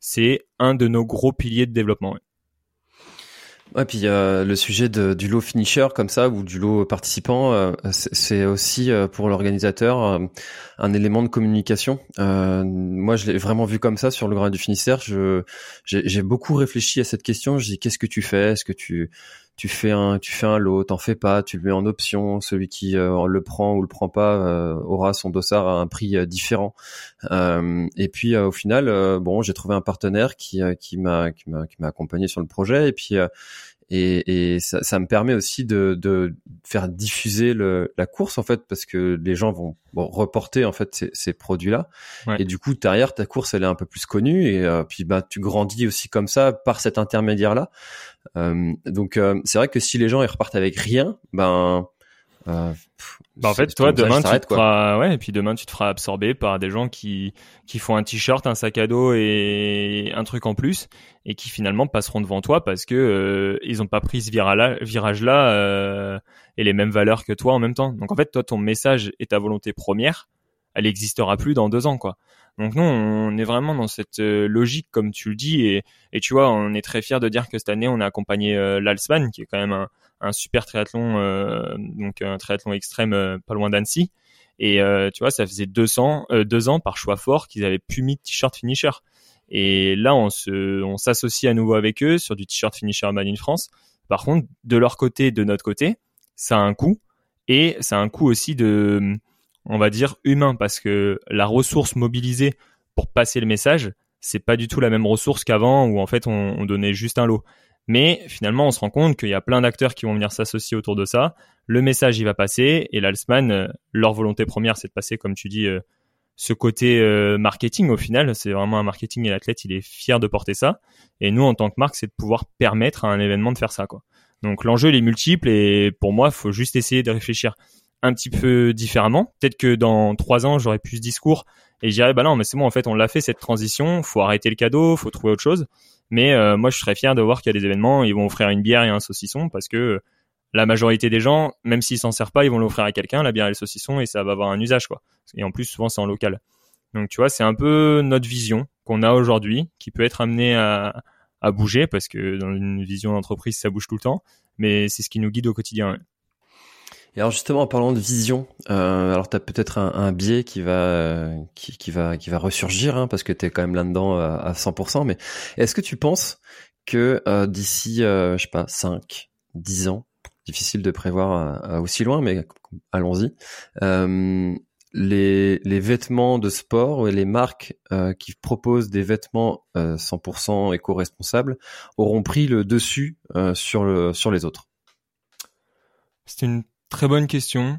[SPEAKER 2] c'est un de nos gros piliers de développement.
[SPEAKER 1] Puis euh, le sujet de, du lot finisher comme ça ou du lot participant, euh, c'est aussi euh, pour l'organisateur euh, un élément de communication. moi, je l'ai vraiment vu comme ça sur le Grand du Finistère. Je j'ai beaucoup réfléchi à cette question. Je dis qu'est-ce que tu fais? Est-ce que tu tu fais un tu fais un lot, t'en fais pas, tu le mets en option. Celui qui le prend ou le prend pas aura son dossard à un prix différent. et puis au final, bon, j'ai trouvé un partenaire qui qui m'a qui m'a qui m'a accompagné sur le projet et puis et, et ça, ça, me permet aussi de, de faire diffuser le, la course en fait parce que les gens vont reporter en fait ces, ces produits-là. Et du coup derrière ta course elle est un peu plus connue. Et euh, puis bah tu grandis aussi comme ça par cet intermédiaire là euh, donc euh, c'est vrai que si les gens ils repartent avec rien ben
[SPEAKER 2] euh, bah en fait, toi, demain, tu te feras, ouais, et puis demain, tu te feras absorber par des gens qui, qui font un t-shirt, un sac à dos et un truc en plus, et qui finalement passeront devant toi parce que euh, ils ont pas pris ce virage-là euh, et les mêmes valeurs que toi en même temps. Donc en fait, toi, ton message et ta volonté première, elle n'existera plus dans deux ans, quoi. Donc nous, on est vraiment dans cette euh, logique, comme tu le dis, et, et tu vois, on est très fier de dire que cette année, on a accompagné euh, l'Alsman, qui est quand même un, un super triathlon, euh, donc un triathlon extrême euh, pas loin d'Annecy. Et euh, tu vois, ça faisait 200, deux ans par choix fort qu'ils avaient plus mis de t-shirt finisher. Et là, on se, on s'associe à nouveau avec eux sur du t-shirt finisher Made in France. Par contre, de leur côté, de notre côté, ça a un coût et ça a un coût aussi de, on va dire humain, parce que la ressource mobilisée pour passer le message, c'est pas du tout la même ressource qu'avant où en fait on, on donnait juste un lot. Mais finalement, on se rend compte qu'il y a plein d'acteurs qui vont venir s'associer autour de ça. Le message, il va passer. Et l'Alsman, euh, leur volonté première, c'est de passer, comme tu dis, euh, ce côté euh, marketing au final. C'est vraiment un marketing et l'athlète, il est fier de porter ça. Et nous, en tant que marque, c'est de pouvoir permettre à un événement de faire ça. Quoi. Donc l'enjeu, il est multiple. Et pour moi, il faut juste essayer de réfléchir un petit peu différemment. Peut-être que dans trois ans, j'aurai plus ce discours et je dirais, bah non, mais c'est bon, en fait, on l'a fait cette transition. Faut arrêter le cadeau, faut trouver autre chose. Mais euh, moi, je serais fier de voir qu'il y a des événements, ils vont offrir une bière et un saucisson parce que la majorité des gens, même s'ils s'en servent pas, ils vont l'offrir à quelqu'un, la bière et le saucisson, et ça va avoir un usage, quoi. Et en plus, souvent, c'est en local. Donc, tu vois, c'est un peu notre vision qu'on a aujourd'hui, qui peut être amenée à, à bouger parce que dans une vision d'entreprise, ça bouge tout le temps, mais c'est ce qui nous guide au quotidien.
[SPEAKER 1] Et alors justement en parlant de vision, euh, alors tu as peut-être un, un, biais qui va qui, qui, va qui va ressurgir hein, parce que tu es quand même là-dedans euh, à, 100%. Mais est-ce que tu penses que euh, d'ici euh, je sais pas 5, 10 ans, difficile de prévoir aussi loin, mais allons-y. les, les vêtements de sport et les marques qui proposent des vêtements 100% éco-responsables auront pris le dessus sur, le, sur les autres?
[SPEAKER 2] C'est une Très bonne question.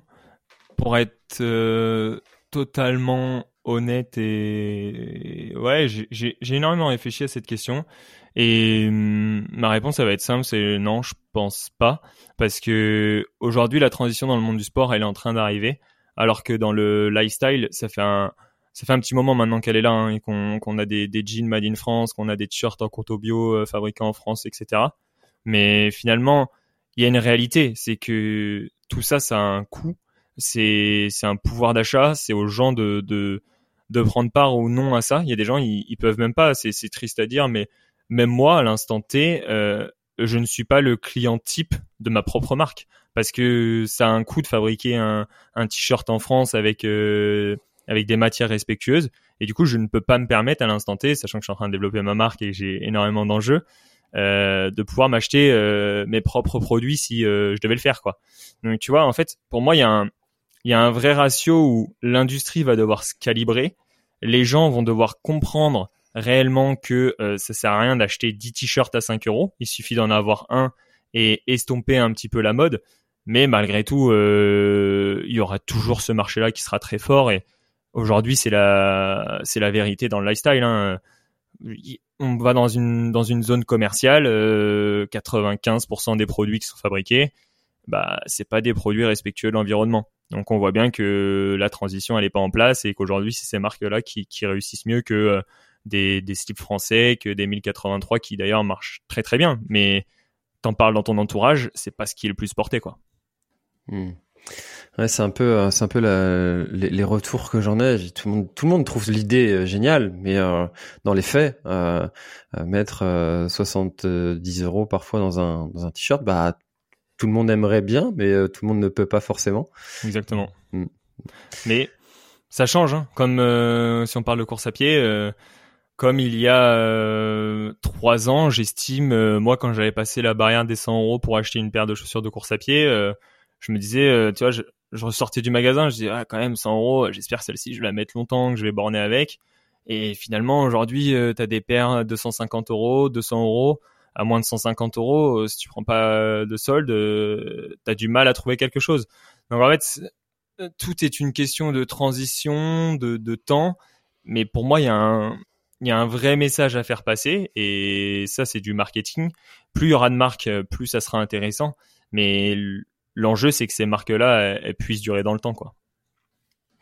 [SPEAKER 2] Pour être euh, totalement honnête et ouais, j'ai énormément réfléchi à cette question et hum, ma réponse ça va être simple, c'est non, je pense pas parce que aujourd'hui la transition dans le monde du sport elle est en train d'arriver alors que dans le lifestyle ça fait un ça fait un petit moment maintenant qu'elle est là hein, et qu'on a des, jeans made in France, qu'on a des t-shirts en coton bio euh, fabriqués en France, etc. Mais finalement, il y a une réalité, c'est que tout ça, ça a un coût. C'est un pouvoir d'achat. C'est aux gens de, de de prendre part ou non à ça. Il y a des gens, ils, ils peuvent même pas. C'est triste à dire, mais même moi, à l'instant T, euh, je ne suis pas le client type de ma propre marque parce que ça a un coût de fabriquer un, un t-shirt en France avec euh, avec des matières respectueuses et du coup je ne peux pas me permettre à l'instant T, sachant que je suis en train de développer ma marque et j'ai énormément d'enjeux, euh, de pouvoir m'acheter euh, mes propres produits si euh, je devais le faire quoi. Donc tu vois en fait pour moi il y a un il y a un vrai ratio où l'industrie va devoir se calibrer, les gens vont devoir comprendre réellement que ça sert à rien d'acheter 10 t-shirts à 5 euros, il suffit d'en avoir un et estomper un petit peu la mode, mais malgré tout il y aura toujours ce marché là qui sera très fort et aujourd'hui c'est la c'est la vérité dans le lifestyle hein on va dans une dans une zone commerciale, 95% euh, des produits qui sont fabriqués, bah c'est pas des produits respectueux de l'environnement. Donc on voit bien que la transition elle est pas en place et qu'aujourd'hui c'est ces marques là qui, qui réussissent mieux que euh, des des slips français, que des 1083 qui d'ailleurs marchent très très bien. Mais t'en parles dans ton entourage, c'est pas ce qui est le plus porté quoi.
[SPEAKER 1] Hmm. Ouais, c'est un peu, euh, c'est un peu la, les, les, retours que j'en ai. Tout le monde, tout le monde trouve l'idée euh, géniale, mais euh, dans les faits, euh, mettre 70 euros parfois dans un dans un t-shirt, bah tout le monde aimerait bien, mais tout le monde ne peut pas forcément.
[SPEAKER 2] Exactement. Mm. Mais ça change, hein. comme si on parle de course à pied. comme il y a trois ans, j'estime, moi, quand j'avais passé la barrière des 100 euros pour acheter une paire de chaussures de course à pied, je me disais, tu vois, je, je ressortais du magasin, je disais ah quand même 100 euros, j'espère celle-ci je vais la mettre longtemps, que je vais borner avec. Et finalement aujourd'hui euh, tu as des paires 250 euros, 200 euros, à moins de 150 euros, euh, si tu prends pas de solde, euh, tu as du mal à trouver quelque chose. Donc en fait tout est une question de transition, de, de temps, mais pour moi il y a un il y a un vrai message à faire passer et ça c'est du marketing. Plus il y aura de marques, plus ça sera intéressant. Mais l'enjeu, c'est que ces marques-là, elles, puissent durer dans le temps, quoi.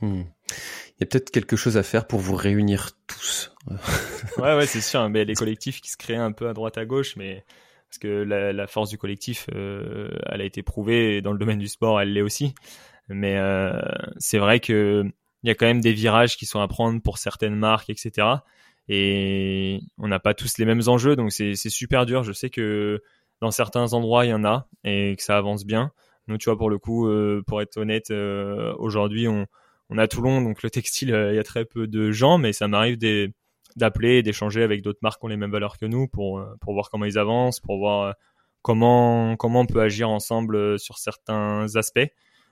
[SPEAKER 1] Hmm. Il y a peut-être quelque chose à faire pour vous réunir tous.
[SPEAKER 2] ouais, ouais, c'est sûr. Mais les collectifs qui se créent un peu à droite à gauche, mais parce que la, force du collectif, euh, elle a été prouvée dans le domaine du sport, elle l'est aussi. Mais euh, c'est vrai que il y a quand même des virages qui sont à prendre pour certaines marques, etc. Et on n'a pas tous les mêmes enjeux, donc c'est super dur. Je sais que dans certains endroits, il y en a et que ça avance bien. Nous, tu vois, pour le coup, euh, pour être honnête, euh, aujourd'hui, on, on a Toulon, donc le textile, euh, il y a très peu de gens, mais ça m'arrive d'appeler et d'échanger avec d'autres marques qui ont les mêmes valeurs que nous pour, pour voir comment ils avancent, pour voir comment, comment on peut agir ensemble sur certains aspects.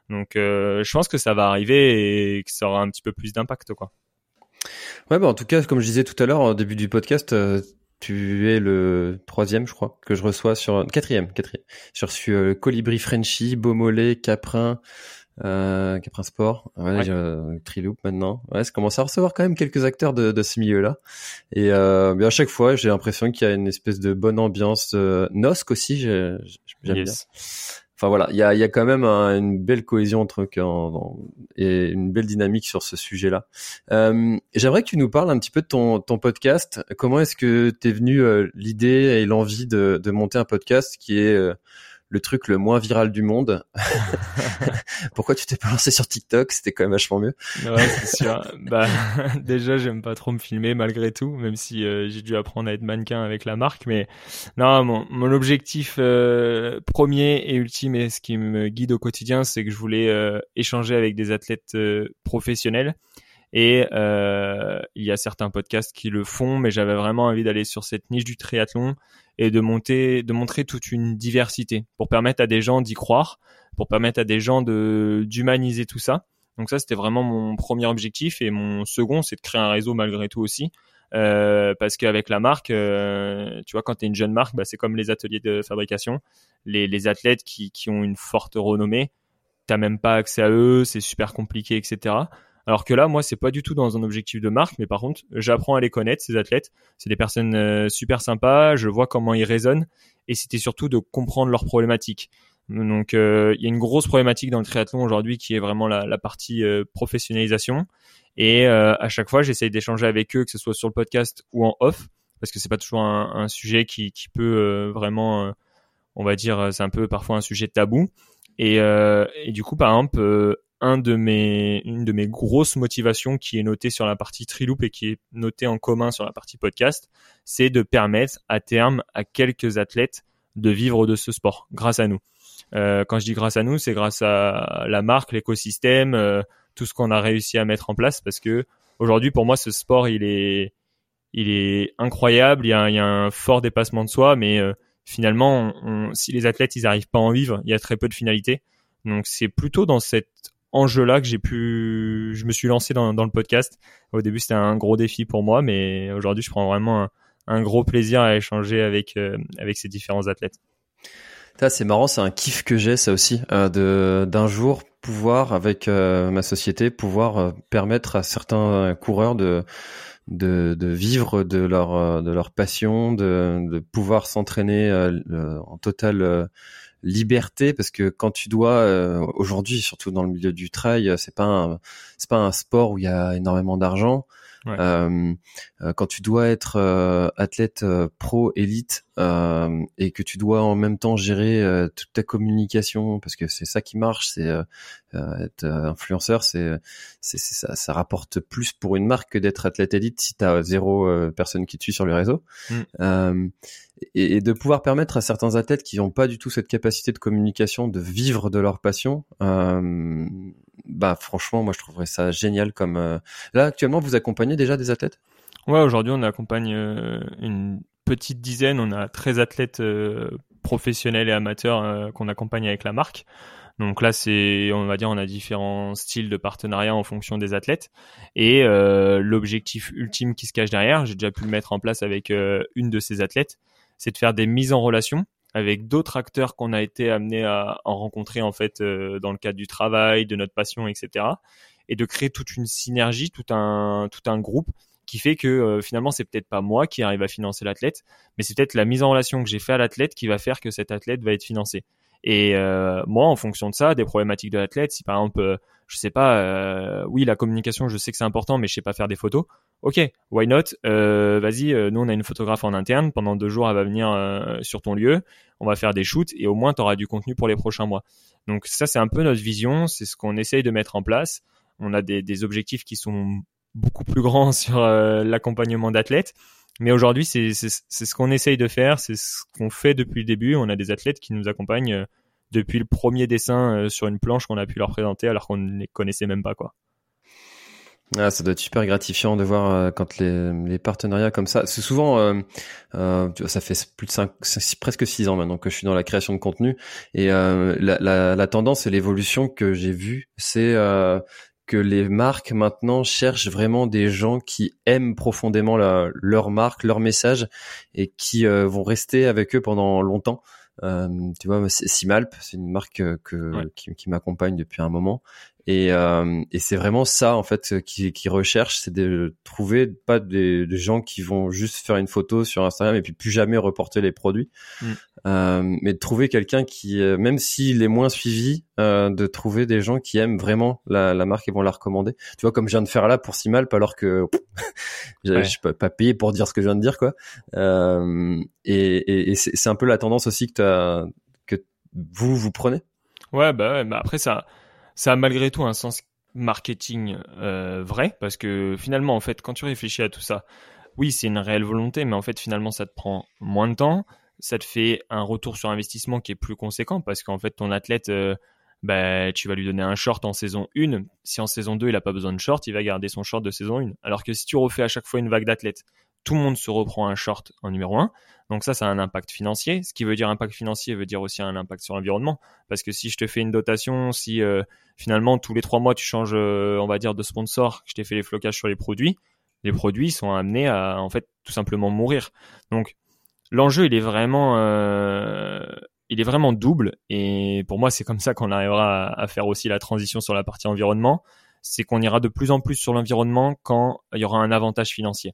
[SPEAKER 2] Donc, je pense que ça va arriver et que ça aura un petit peu plus d'impact, quoi.
[SPEAKER 1] Ouais, bah en tout cas, comme je disais tout à l'heure au début du podcast, tu es le troisième, je crois, que je reçois sur quatrième, quatrième. Sur ce euh, Colibri Frenchy, Beaumolet, Caprin, euh, Caprin Sport, ouais, ouais. Triloop maintenant. Ouais, ça commence à recevoir quand même quelques acteurs de, de ce milieu-là. Et euh, bien à chaque fois, j'ai l'impression qu'il y a une espèce de bonne ambiance. Euh, Nosc aussi, j'aime bien. Enfin voilà, il y a, y a quand même une belle cohésion entre et une belle dynamique sur ce sujet-là. Euh, J'aimerais que tu nous parles un petit peu de ton, podcast. Comment est-ce que t'es venu euh, l'idée et l'envie de, de, monter un podcast qui est euh, le truc le moins viral du monde. Pourquoi tu t'es pas lancé sur TikTok? C'était quand même vachement mieux.
[SPEAKER 2] Ouais, c'est sûr. bah, déjà, j'aime pas trop me filmer malgré tout, même si euh, j'ai dû apprendre à être mannequin avec la marque. Mais non, mon, mon objectif euh, premier et ultime et ce qui me guide au quotidien, c'est que je voulais euh, échanger avec des athlètes professionnels. Et il y a certains podcasts qui le font, mais j'avais vraiment envie d'aller sur cette niche du triathlon et de monter, de montrer toute une diversité pour permettre à des gens d'y croire, pour permettre à des gens de d'humaniser tout ça. Donc ça, c'était vraiment mon premier objectif et mon second, c'est de créer un réseau malgré tout aussi. Euh, parce qu'avec la marque, euh, tu vois, quand tu es une jeune marque, bah, c'est comme les ateliers de fabrication. Les, les athlètes qui, qui ont une forte renommée, t'as même pas accès à eux, c'est super compliqué, etc. Alors que là, moi, c'est pas du tout dans un objectif de marque, mais par contre, j'apprends à les connaître, ces athlètes. C'est des personnes euh, super sympas, je vois comment ils raisonnent, et c'était surtout de comprendre leurs problématiques. Donc, euh, il y a une grosse problématique dans le triathlon aujourd'hui qui est vraiment la, la partie euh, professionnalisation. Et à chaque fois, j'essaye d'échanger avec eux, que ce soit sur le podcast ou en off, parce que c'est pas toujours un, un sujet qui, qui peut vraiment, on va dire, c'est un peu parfois un sujet tabou. Et, et du coup, par exemple, un de mes, une de mes grosses motivations qui est notée sur la partie Triloop et qui est notée en commun sur la partie podcast, c'est de permettre à terme à quelques athlètes de vivre de ce sport grâce à nous. Euh, quand je dis grâce à nous, c'est grâce à la marque, l'écosystème, euh, tout ce qu'on a réussi à mettre en place parce que aujourd'hui pour moi ce sport il est incroyable, il y a, un fort dépassement de soi, mais euh, finalement si les athlètes ils arrivent pas à en vivre, il y a très peu de finalité. Donc c'est plutôt dans cette enjeu-là que j'ai pu, je me suis lancé dans, le podcast. Au début, c'était un gros défi pour moi, mais aujourd'hui, je prends vraiment un, gros plaisir à échanger avec euh, avec ces différents athlètes.
[SPEAKER 1] C'est marrant, c'est un kiff que j'ai ça aussi, euh, de d'un jour pouvoir avec euh, ma société pouvoir permettre à certains coureurs de de, vivre de leur de leur passion, de, de pouvoir s'entraîner en total liberté parce que quand tu dois euh, aujourd'hui surtout dans le milieu du trail c'est pas c'est pas un sport où il y a énormément d'argent Euh, euh, quand tu dois être euh, athlète pro élite et que tu dois en même temps gérer toute ta communication, parce que c'est ça qui marche, c'est être influenceur, c'est c'est ça, ça rapporte plus pour une marque que d'être athlète élite si t'as zéro personne qui te suit sur les réseaux. Mm. Et, de pouvoir permettre à certains athlètes qui n'ont pas du tout cette capacité de communication de vivre de leur passion, euh, bah franchement, moi je trouverais ça génial. Comme euh, là actuellement, vous accompagnez déjà des athlètes?
[SPEAKER 2] Ouais, aujourd'hui on accompagne euh, une petite dizaine. On a 13 athlètes euh, professionnels et amateurs qu'on accompagne avec la marque. Donc là, c'est, on va dire, on a différents styles de partenariat en fonction des athlètes. Et l'objectif ultime qui se cache derrière, j'ai déjà pu le mettre en place avec une de ces athlètes, c'est de faire des mises en relation avec d'autres acteurs qu'on a été amené à en rencontrer en fait euh, dans le cadre du travail, de notre passion, etc. Et de créer toute une synergie, tout un tout un groupe qui fait que euh, finalement c'est peut-être pas moi qui arrive à financer l'athlète, mais c'est peut-être la mise en relation que j'ai fait à l'athlète qui va faire que cet athlète va être financé. Et euh, moi, en fonction de ça, des problématiques de l'athlète, si par exemple, euh, je sais pas, euh, oui, la communication, je sais que c'est important, mais je sais pas faire des photos. Ok, why not Vas-y, nous on a une photographe en interne. Pendant deux jours, elle va venir sur ton lieu. On va faire des shoots et au moins tu auras du contenu pour les prochains mois. Donc ça, c'est un peu notre vision. C'est ce qu'on essaye de mettre en place. On a des, des objectifs qui sont beaucoup plus grands sur l'accompagnement d'athlètes. Mais aujourd'hui, c'est ce qu'on essaye de faire, c'est ce qu'on fait depuis le début. On a des athlètes qui nous accompagnent euh, depuis le premier dessin euh, sur une planche qu'on a pu leur présenter alors qu'on ne les connaissait même pas quoi.
[SPEAKER 1] Ah, ça doit être super gratifiant de voir euh, quand les, les, partenariats comme ça. C'est souvent, euh, euh, ça fait plus de 5, presque six ans maintenant que je suis dans la création de contenu et la, la, la, tendance et l'évolution que j'ai vue, c'est que les marques maintenant cherchent vraiment des gens qui aiment profondément leur marque, leur message et qui euh, vont rester avec eux pendant longtemps. Euh, tu vois, Simalp, c'est une marque que, qui, qui m'accompagne depuis un moment et, euh, et c'est vraiment ça en fait qui, qui recherche, c'est de trouver pas des, des, gens qui vont juste faire une photo sur Instagram et puis plus jamais reporter les produits, mm. euh, mais de trouver quelqu'un qui, euh, même s'il est moins suivi, euh, de trouver des gens qui aiment vraiment la, la, marque et vont la recommander. Tu vois comme je viens de faire là pour Simalp alors que je suis pas, pas payé pour dire ce que je viens de dire quoi. Euh, et, et, et c'est un peu la tendance aussi que as, que vous vous prenez.
[SPEAKER 2] Ouais bah, ouais, bah après ça ça a malgré tout un sens marketing euh, vrai parce que finalement en fait quand tu réfléchis à tout ça oui c'est une réelle volonté mais en fait finalement ça te prend moins de temps. Ça te fait un retour sur investissement qui est plus conséquent parce qu'en fait ton athlète euh, bah, tu vas lui donner un short en saison 1 si en saison 2 il a pas besoin de short il va garder son short de saison 1 alors que si tu refais à chaque fois une vague d'athlètes tout le monde se reprend un short en numéro 1. Donc ça, ça a un impact financier. Ce qui veut dire impact financier veut dire aussi un impact sur l'environnement. Parce que si je te fais une dotation, si euh, finalement tous les trois mois tu changes, euh, on va dire, de sponsor, que je t'ai fait les flocages sur les produits, les produits sont amenés à en fait tout simplement mourir. Donc l'enjeu, il est vraiment, euh, il est vraiment double. Et pour moi, c'est comme ça qu'on arrivera à, faire aussi la transition sur la partie environnement. C'est qu'on ira de plus en plus sur l'environnement quand il y aura un avantage financier.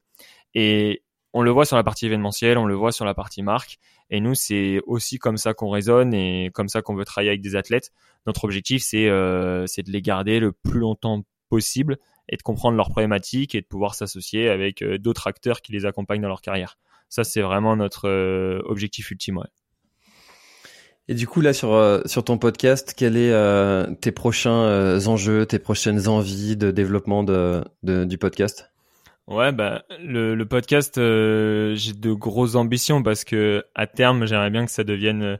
[SPEAKER 2] Et on le voit sur la partie événementielle, on le voit sur la partie marque. Et nous, c'est aussi comme ça qu'on raisonne et comme ça qu'on veut travailler avec des athlètes. Notre objectif, c'est euh, de les garder le plus longtemps possible et de comprendre leurs problématiques et de pouvoir s'associer avec euh, d'autres acteurs qui les accompagnent dans leur carrière. Ça, c'est vraiment notre euh, objectif ultime. Ouais.
[SPEAKER 1] Et du coup, là, sur, euh, sur ton podcast, quels sont tes prochains enjeux, tes prochaines envies de développement de, du podcast?
[SPEAKER 2] Ouais, bah le, podcast, euh, j'ai de grosses ambitions parce que à terme, j'aimerais bien que ça devienne euh,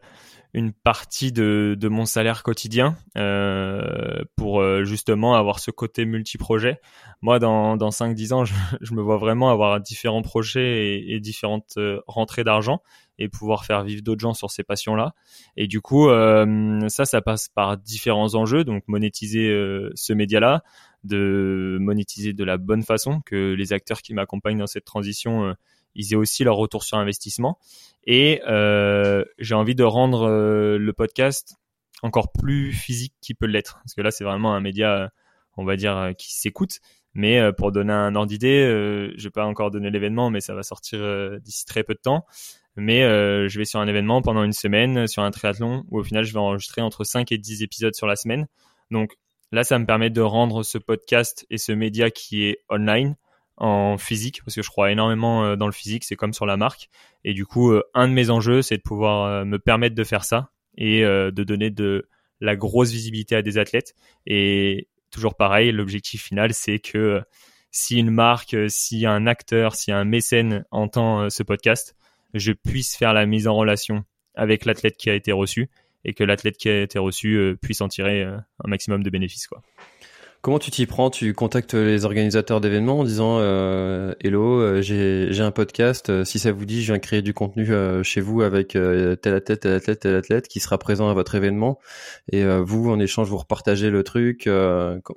[SPEAKER 2] une partie de, de mon salaire quotidien euh, pour euh, justement avoir ce côté multi-projet. Moi, dans, dans 5-10 ans, je, me vois vraiment avoir différents projets et, et différentes rentrées d'argent et pouvoir faire vivre d'autres gens sur ces passions-là. Et du coup, euh, ça, ça passe par différents enjeux, donc monétiser ce média-là, de monétiser de la bonne façon, que les acteurs qui m'accompagnent dans cette transition, euh, ils aient aussi leur retour sur investissement. Et euh, j'ai envie de rendre euh, le podcast encore plus physique qu'il peut l'être, parce que là c'est vraiment un média, on va dire, qui s'écoute. Mais pour donner un ordre d'idée, je vais pas encore donner l'événement, mais ça va sortir d'ici très peu de temps. Mais je vais sur un événement pendant une semaine, sur un triathlon, où au final je vais enregistrer entre 5 et 10 épisodes sur la semaine. Donc Là, ça me permet de rendre ce podcast et ce média qui est online en physique parce que je crois énormément dans le physique, c'est comme sur la marque. Et du coup, un de mes enjeux, c'est de pouvoir me permettre de faire ça et de donner de la grosse visibilité à des athlètes. Et toujours pareil, l'objectif final, c'est que si une marque, si un acteur, si un mécène entend ce podcast, je puisse faire la mise en relation avec l'athlète qui a été reçu et que l'athlète qui a été reçu euh, puisse en tirer euh, un maximum de bénéfices. Quoi.
[SPEAKER 1] Comment tu t'y prends? Tu contactes les organisateurs d'événements en disant euh, Hello, euh, j'ai un podcast. Si ça vous dit, je viens créer du contenu chez vous avec tel athlète, tel athlète, tel athlète qui sera présent à votre événement. Et vous, en échange, vous repartagez le truc.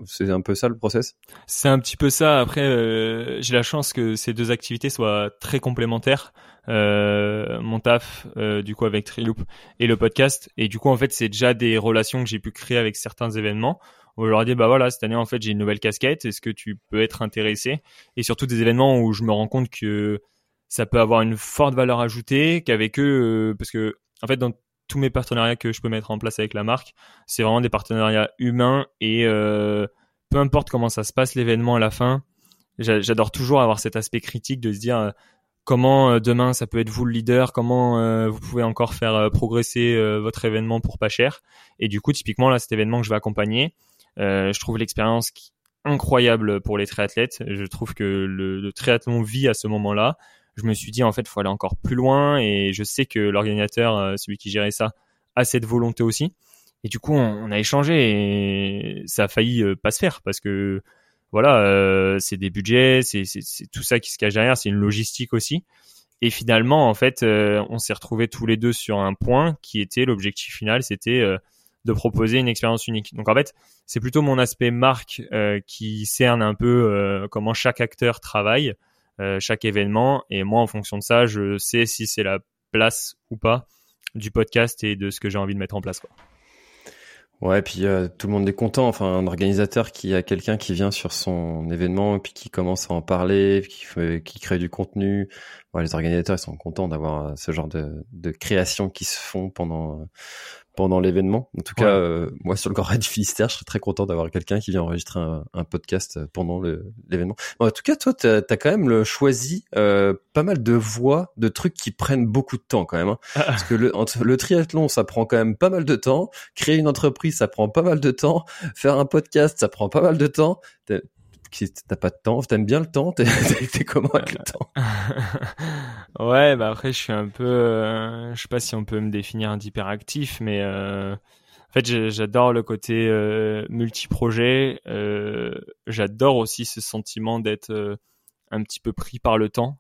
[SPEAKER 1] c'est un peu ça le process?
[SPEAKER 2] C'est un petit peu ça. Après, j'ai la chance que ces deux activités soient très complémentaires euh, mon taf euh, du coup avec Triloop et le podcast et du coup en fait c'est déjà des relations que j'ai pu créer avec certains événements où je leur dit bah voilà cette année en fait j'ai une nouvelle casquette est-ce que tu peux être intéressé? Et surtout des événements où je me rends compte que ça peut avoir une forte valeur ajoutée qu'avec eux euh, parce que en fait dans tous mes partenariats que je peux mettre en place avec la marque c'est vraiment des partenariats humains et euh, peu importe comment ça se passe l'événement à la fin j'adore toujours avoir cet aspect critique de se dire comment euh, demain ça peut être vous le leader, comment vous pouvez encore faire progresser votre événement pour pas cher. Et du coup, typiquement là, cet événement que je vais accompagner, je trouve l'expérience incroyable pour les triathlètes. Je trouve que le, triathlon vit à ce moment-là. Je me suis dit en fait, il faut aller encore plus loin et je sais que l'organisateur, celui qui gérait ça, a cette volonté aussi. Et du coup, on, a échangé et ça a failli pas se faire parce que voilà, euh, c'est des budgets, c'est tout ça qui se cache derrière, c'est une logistique aussi. Et finalement, en fait, euh, on s'est retrouvés tous les deux sur un point qui était l'objectif final, c'était euh, de proposer une expérience unique. Donc en fait, c'est plutôt mon aspect marque qui cerne un peu comment chaque acteur travaille, chaque événement, et moi, en fonction de ça, je sais si c'est la place ou pas du podcast et de ce que j'ai envie de mettre en place. Quoi.
[SPEAKER 1] Ouais, puis euh, tout le monde est content. Enfin, un organisateur qui a quelqu'un qui vient sur son événement puis qui commence à en parler, qui, qui crée du contenu. Les organisateurs ils sont contents d'avoir euh, ce genre de, de créations qui se font pendant pendant l'événement. En tout cas, euh, moi sur le Grand Raid du Finistère, je serais très content d'avoir quelqu'un qui vient enregistrer un, un podcast pendant l'événement. en tout cas, toi, tu as, quand même le, choisi euh, pas mal de voix, de trucs qui prennent beaucoup de temps quand même. Hein. Parce que le, entre le triathlon, ça prend quand même pas mal de temps. Créer une entreprise, ça prend pas mal de temps. Faire un podcast, ça prend pas mal de temps t'as pas de temps, t'aimes bien le temps, t'es comment avec le temps?
[SPEAKER 2] Ouais, bah après je suis un peu, euh, je sais pas si on peut me définir un hyperactif, mais euh, en fait j'adore le côté euh, multi-projet. Euh, j'adore aussi ce sentiment d'être un petit peu pris par le temps,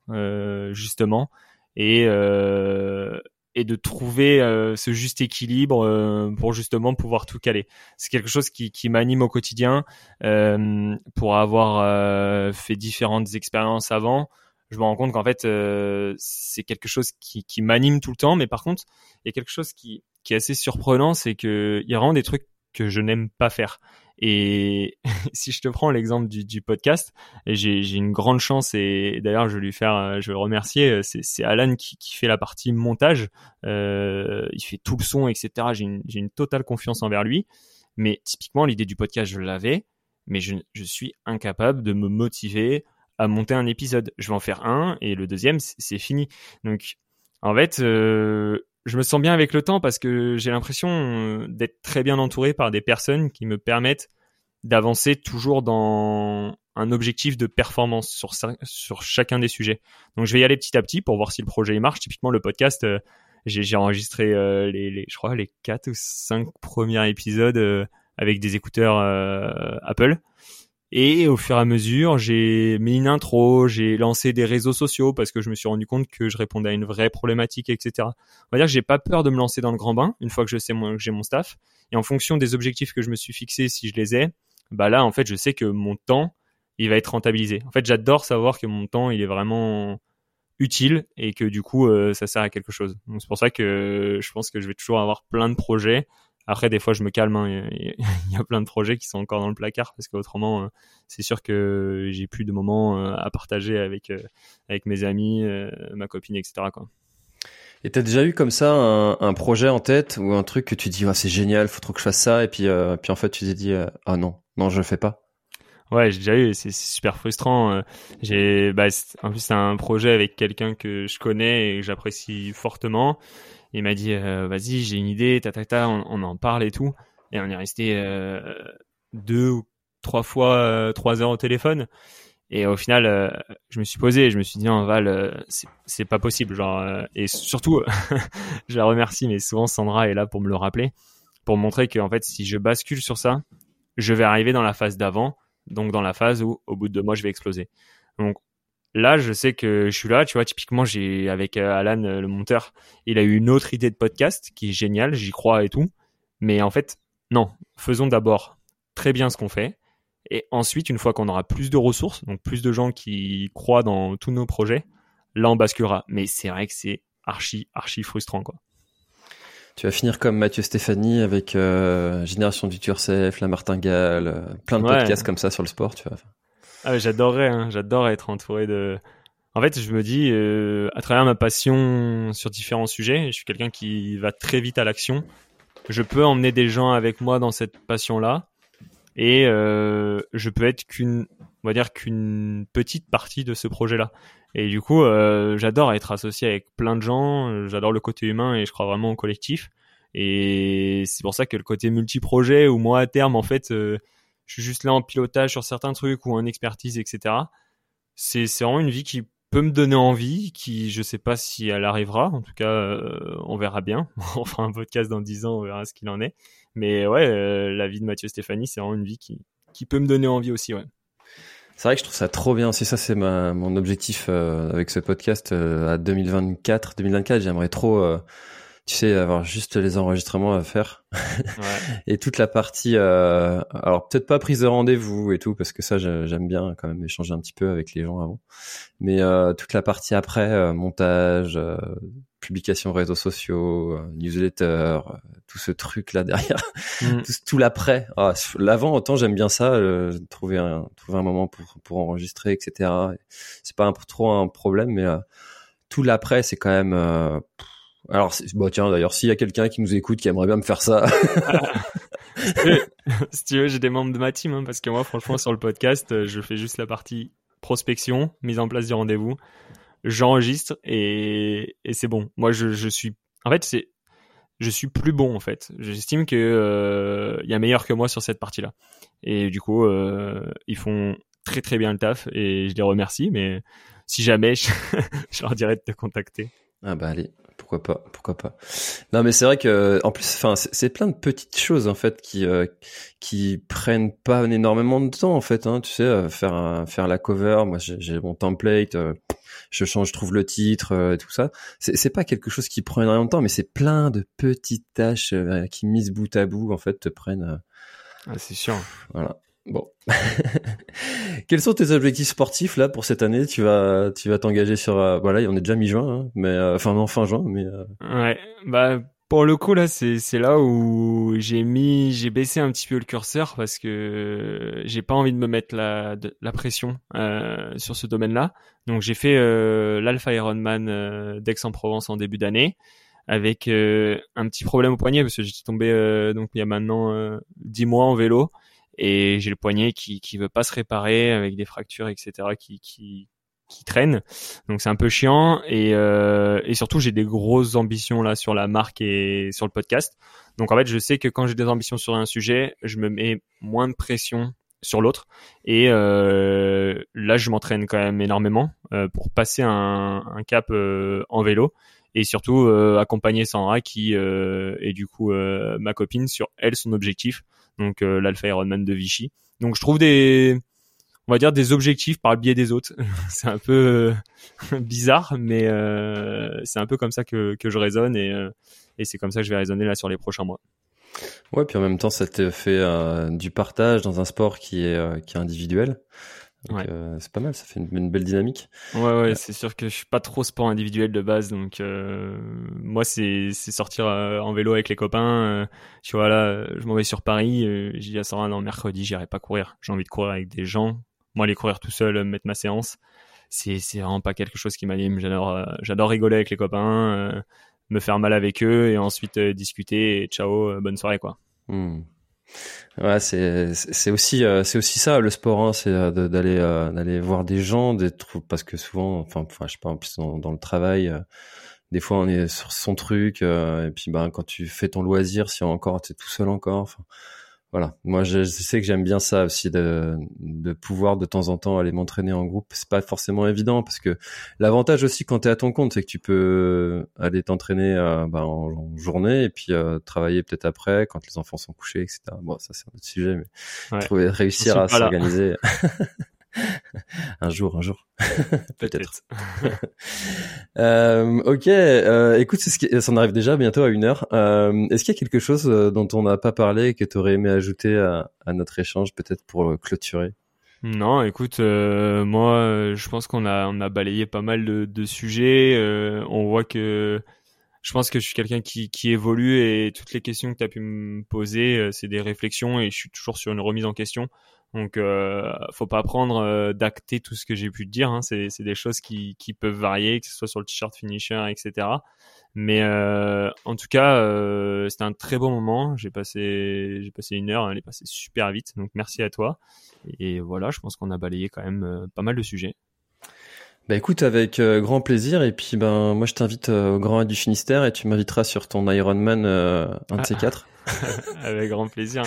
[SPEAKER 2] justement, et et de trouver euh, ce juste équilibre euh, pour justement pouvoir tout caler. C'est quelque chose qui, qui m'anime au quotidien. Euh, pour avoir fait différentes expériences avant, je me rends compte qu'en fait c'est quelque chose qui, qui m'anime tout le temps. Mais par contre, il y a quelque chose qui, qui est assez surprenant, c'est que il y a vraiment des trucs que je n'aime pas faire. Et si je te prends l'exemple du, podcast, j'ai une grande chance et d'ailleurs je vais lui faire, je vais le remercier. C'est Alan qui, fait la partie montage. Euh, il fait tout le son, etc. J'ai une, totale confiance envers lui. Mais typiquement, l'idée du podcast, je l'avais, mais je, suis incapable de me motiver à monter un épisode. Je vais en faire un et le deuxième, c'est fini. Donc, en fait, euh, je me sens bien avec le temps parce que j'ai l'impression euh, d'être très bien entouré par des personnes qui me permettent d'avancer toujours dans un objectif de performance sur, sur chacun des sujets. Donc je vais y aller petit à petit pour voir si le projet marche. Typiquement le podcast, euh, j'ai enregistré euh, les, les, je crois les quatre ou cinq premiers épisodes avec des écouteurs Apple. Et au fur et à mesure, j'ai mis une intro, j'ai lancé des réseaux sociaux parce que je me suis rendu compte que je répondais à une vraie problématique, etc. On va dire que j'ai pas peur de me lancer dans le grand bain une fois que je sais que j'ai mon staff. Et en fonction des objectifs que je me suis fixés, si je les ai, bah là, en fait, je sais que mon temps, il va être rentabilisé. En fait, j'adore savoir que mon temps, il est vraiment utile et que du coup, euh, ça sert à quelque chose. C'est pour ça que je pense que je vais toujours avoir plein de projets après, des fois, je me calme. Hein. Il y a plein de projets qui sont encore dans le placard parce qu'autrement, euh, c'est sûr que j'ai plus de moments euh, à partager avec euh, avec mes amis, ma copine, etc. Quoi.
[SPEAKER 1] Et t'as déjà eu comme ça un, projet en tête ou un truc que tu dis c'est génial, faut trop que je fasse ça et puis puis en fait tu t'es dit ah non non je le fais pas.
[SPEAKER 2] Ouais, j'ai déjà eu, c'est super frustrant. J'ai, bah, en plus, c'est un projet avec quelqu'un que je connais et que j'apprécie fortement. Il m'a dit, vas-y, j'ai une idée, ta, ta, on, en parle et tout. Et on est resté deux ou trois fois trois heures au téléphone. Et au final, euh, je me suis posé, je me suis dit, non, Val, euh, c'est pas possible. Genre, euh, et surtout, je la remercie, mais souvent Sandra est là pour me le rappeler, pour montrer que en fait, si je bascule sur ça, je vais arriver dans la phase d'avant, donc dans la phase où, au bout de deux mois, je vais exploser. Donc là, je sais que je suis là. Tu vois, typiquement, j'ai avec Alan, le monteur, il a eu une autre idée de podcast qui est géniale, j'y crois et tout. Mais en fait, non, faisons d'abord très bien ce qu'on fait et ensuite, une fois qu'on aura plus de ressources, donc plus de gens qui croient dans tous nos projets, là on basculera. Mais c'est vrai que c'est archi, archi frustrant, quoi.
[SPEAKER 1] Tu vas finir comme Mathieu Stéphanie avec euh, Génération du Turcef, La Martingale, euh, plein de podcasts comme ça sur le sport, tu vois.
[SPEAKER 2] Ah, j'adorerais, hein, j'adore être entouré de. En fait, je me dis, euh, à travers ma passion sur différents sujets, je suis quelqu'un qui va très vite à l'action. Je peux emmener des gens avec moi dans cette passion-là et euh, je peux être qu'une on va dire qu'une petite partie de ce projet-là. Et du coup, euh, j'adore être associé avec plein de gens, j'adore le côté humain et je crois vraiment au collectif. Et c'est pour ça que le côté multi-projet, où moi à terme, en fait, je suis juste là en pilotage sur certains trucs ou en expertise, etc. C'est vraiment une vie qui peut me donner envie, qui je sais pas si elle arrivera. En tout cas, euh, on verra bien. on fera un podcast dans 10 ans, on verra ce qu'il en est. Mais ouais, euh, la vie de Mathieu Stéphanie, c'est vraiment une vie qui, qui peut me donner envie aussi, ouais.
[SPEAKER 1] C'est vrai que je trouve ça trop bien. C'est ça, c'est mon objectif euh, avec ce podcast à 2024. 2024, j'aimerais trop tu sais, avoir juste les enregistrements à faire ouais. et toute la partie. Euh, alors peut-être pas prise de rendez-vous et tout parce que ça j'aime bien quand même échanger un petit peu avec les gens avant. Mais euh, toute la partie après, euh, montage, euh, publication réseaux sociaux, euh, newsletter, tout ce truc là derrière, mm. tout, tout l'après. Ah, L'avant autant j'aime bien ça, trouver un trouver un moment pour pour enregistrer, etc. C'est pas un, trop un problème, mais tout l'après c'est quand même. Alors, bon, tiens, d'ailleurs, s'il y a quelqu'un qui nous écoute qui aimerait bien me faire ça.
[SPEAKER 2] si tu veux, j'ai des membres de ma team, hein, parce que moi, franchement, sur le podcast, euh, je fais juste la partie prospection, mise en place du rendez-vous. J'enregistre et, et c'est bon. Moi, je, je suis, en fait, c'est, je suis plus bon, en fait. J'estime que, euh, y a meilleur que moi sur cette partie-là. Et du coup, euh, ils font très très bien le taf et je les remercie, mais si jamais, je, je leur dirais de te contacter.
[SPEAKER 1] Ah bah allez, pourquoi pas, pourquoi pas. Non, mais c'est vrai que en plus, enfin, c'est plein de petites choses en fait qui euh, qui prennent pas énormément de temps en fait. Hein, tu sais, euh, faire faire la cover, moi j'ai mon template, euh, je change, je trouve le titre et tout ça. C'est pas quelque chose qui prend énormément de temps, mais c'est plein de petites tâches qui mises bout à bout en fait te prennent.
[SPEAKER 2] Ah, c'est sûr.
[SPEAKER 1] Voilà. Bon. Quels sont tes objectifs sportifs là pour cette année? Tu vas tu vas t'engager sur euh, voilà, on est déjà mi-juin hein, mais euh, enfin non fin juin mais euh...
[SPEAKER 2] Ouais, bah pour le coup là c'est c'est là où j'ai mis j'ai baissé un petit peu le curseur parce que j'ai pas envie de me mettre la la pression sur ce domaine-là. Donc j'ai fait l'Alpha Ironman d'Aix-en-Provence en début d'année avec un petit problème au poignet parce que j'étais tombé donc il y a maintenant dix mois en vélo et j'ai le poignet qui qui veut pas se réparer avec des fractures etc qui qui qui traînent. Donc c'est un peu chiant et euh, et surtout j'ai des grosses ambitions là sur la marque et sur le podcast. Donc en fait je sais que quand j'ai des ambitions sur un sujet je me mets moins de pression sur l'autre et euh, là je m'entraîne quand même énormément euh, pour passer un, un cap euh, en vélo et surtout euh, accompagner Sandra qui euh, est du coup ma copine sur elle son objectif donc euh, l'Alpha Ironman de Vichy. Donc je trouve des on va dire des objectifs par le biais des autres. c'est un peu euh, bizarre, mais euh, c'est un peu comme ça que, que je raisonne et, et c'est comme ça que je vais raisonner là sur les prochains mois.
[SPEAKER 1] Ouais, puis en même temps, ça te fait du partage dans un sport qui est, qui est individuel. Euh, c'est pas mal, ça fait une, belle dynamique.
[SPEAKER 2] Ouais, ouais, c'est sûr que je suis pas trop sport individuel de base, donc euh, moi c'est sortir euh, en vélo avec les copains. tu vois là, je m'en vais sur Paris, j'ai dit à Sarah non mercredi j'irai pas courir, j'ai envie de courir avec des gens. Moi aller courir tout seul, mettre ma séance, c'est vraiment pas quelque chose qui m'anime. J'adore j'adore rigoler avec les copains, me faire mal avec eux et ensuite discuter et ciao, bonne soirée quoi.
[SPEAKER 1] Hmm. Ouais, c'est c'est aussi euh, c'est aussi ça le sport, hein, c'est euh, d'aller euh, d'aller voir des gens, d'être parce que souvent, enfin, enfin, je sais pas, en plus dans, le travail, des fois on est sur son truc, et puis ben quand tu fais ton loisir, si encore t'es tout seul encore, voilà. Moi, je, sais que j'aime bien ça aussi de, de pouvoir de temps en temps aller m'entraîner en groupe. C'est pas forcément évident parce que l'avantage aussi quand tu es à ton compte, c'est que tu peux aller t'entraîner euh, bah, en, journée et puis euh, travailler peut-être après quand les enfants sont couchés, etc. Bon, ça c'est un autre sujet, mais trouver réussir à s'organiser. un jour, un jour.
[SPEAKER 2] Peut-être.
[SPEAKER 1] euh, ok, euh, écoute, ce qui, ça en arrive déjà bientôt à une heure. Euh, est-ce qu'il y a quelque chose dont on n'a pas parlé et que tu aurais aimé ajouter à, à notre échange, peut-être pour clôturer?
[SPEAKER 2] Non, écoute, moi, je pense qu'on a on a balayé pas mal de, de sujets. on voit que je pense que je suis quelqu'un qui, qui évolue et toutes les questions que tu as pu me poser, c'est des réflexions et je suis toujours sur une remise en question. Donc, euh, faut pas prendre euh, d'acter tout ce que j'ai pu te dire. Hein. C'est, des choses qui, qui peuvent varier, que ce soit sur le t-shirt finisher, etc. Mais euh, en tout cas, euh, c'était un très bon moment. J'ai passé, j'ai passé une heure. Elle est passée super vite. Donc, merci à toi. Et voilà, je pense qu'on a balayé quand même euh, pas mal de sujets.
[SPEAKER 1] Bah écoute, avec euh, grand plaisir. Et puis ben moi je t'invite au Grand A du Finistère et tu m'inviteras sur ton Ironman euh, un de ces quatre.
[SPEAKER 2] avec grand plaisir.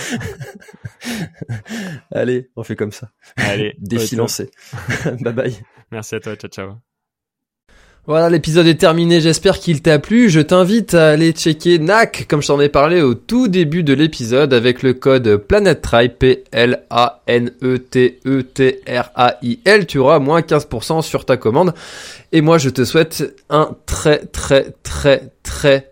[SPEAKER 1] Allez, on fait comme ça.
[SPEAKER 2] Allez,
[SPEAKER 1] défi lancé. bye bye.
[SPEAKER 2] Merci à toi, ciao ciao.
[SPEAKER 1] Voilà, l'épisode est terminé, j'espère qu'il t'a plu. Je t'invite à aller checker NAC, comme je t'en ai parlé au tout début de l'épisode, avec le code PlanetTrail, P-L-A-N-E-T-E-T-R-A-I-L. Tu auras moins 15% sur ta commande. Et moi, je te souhaite un très, très, très, très,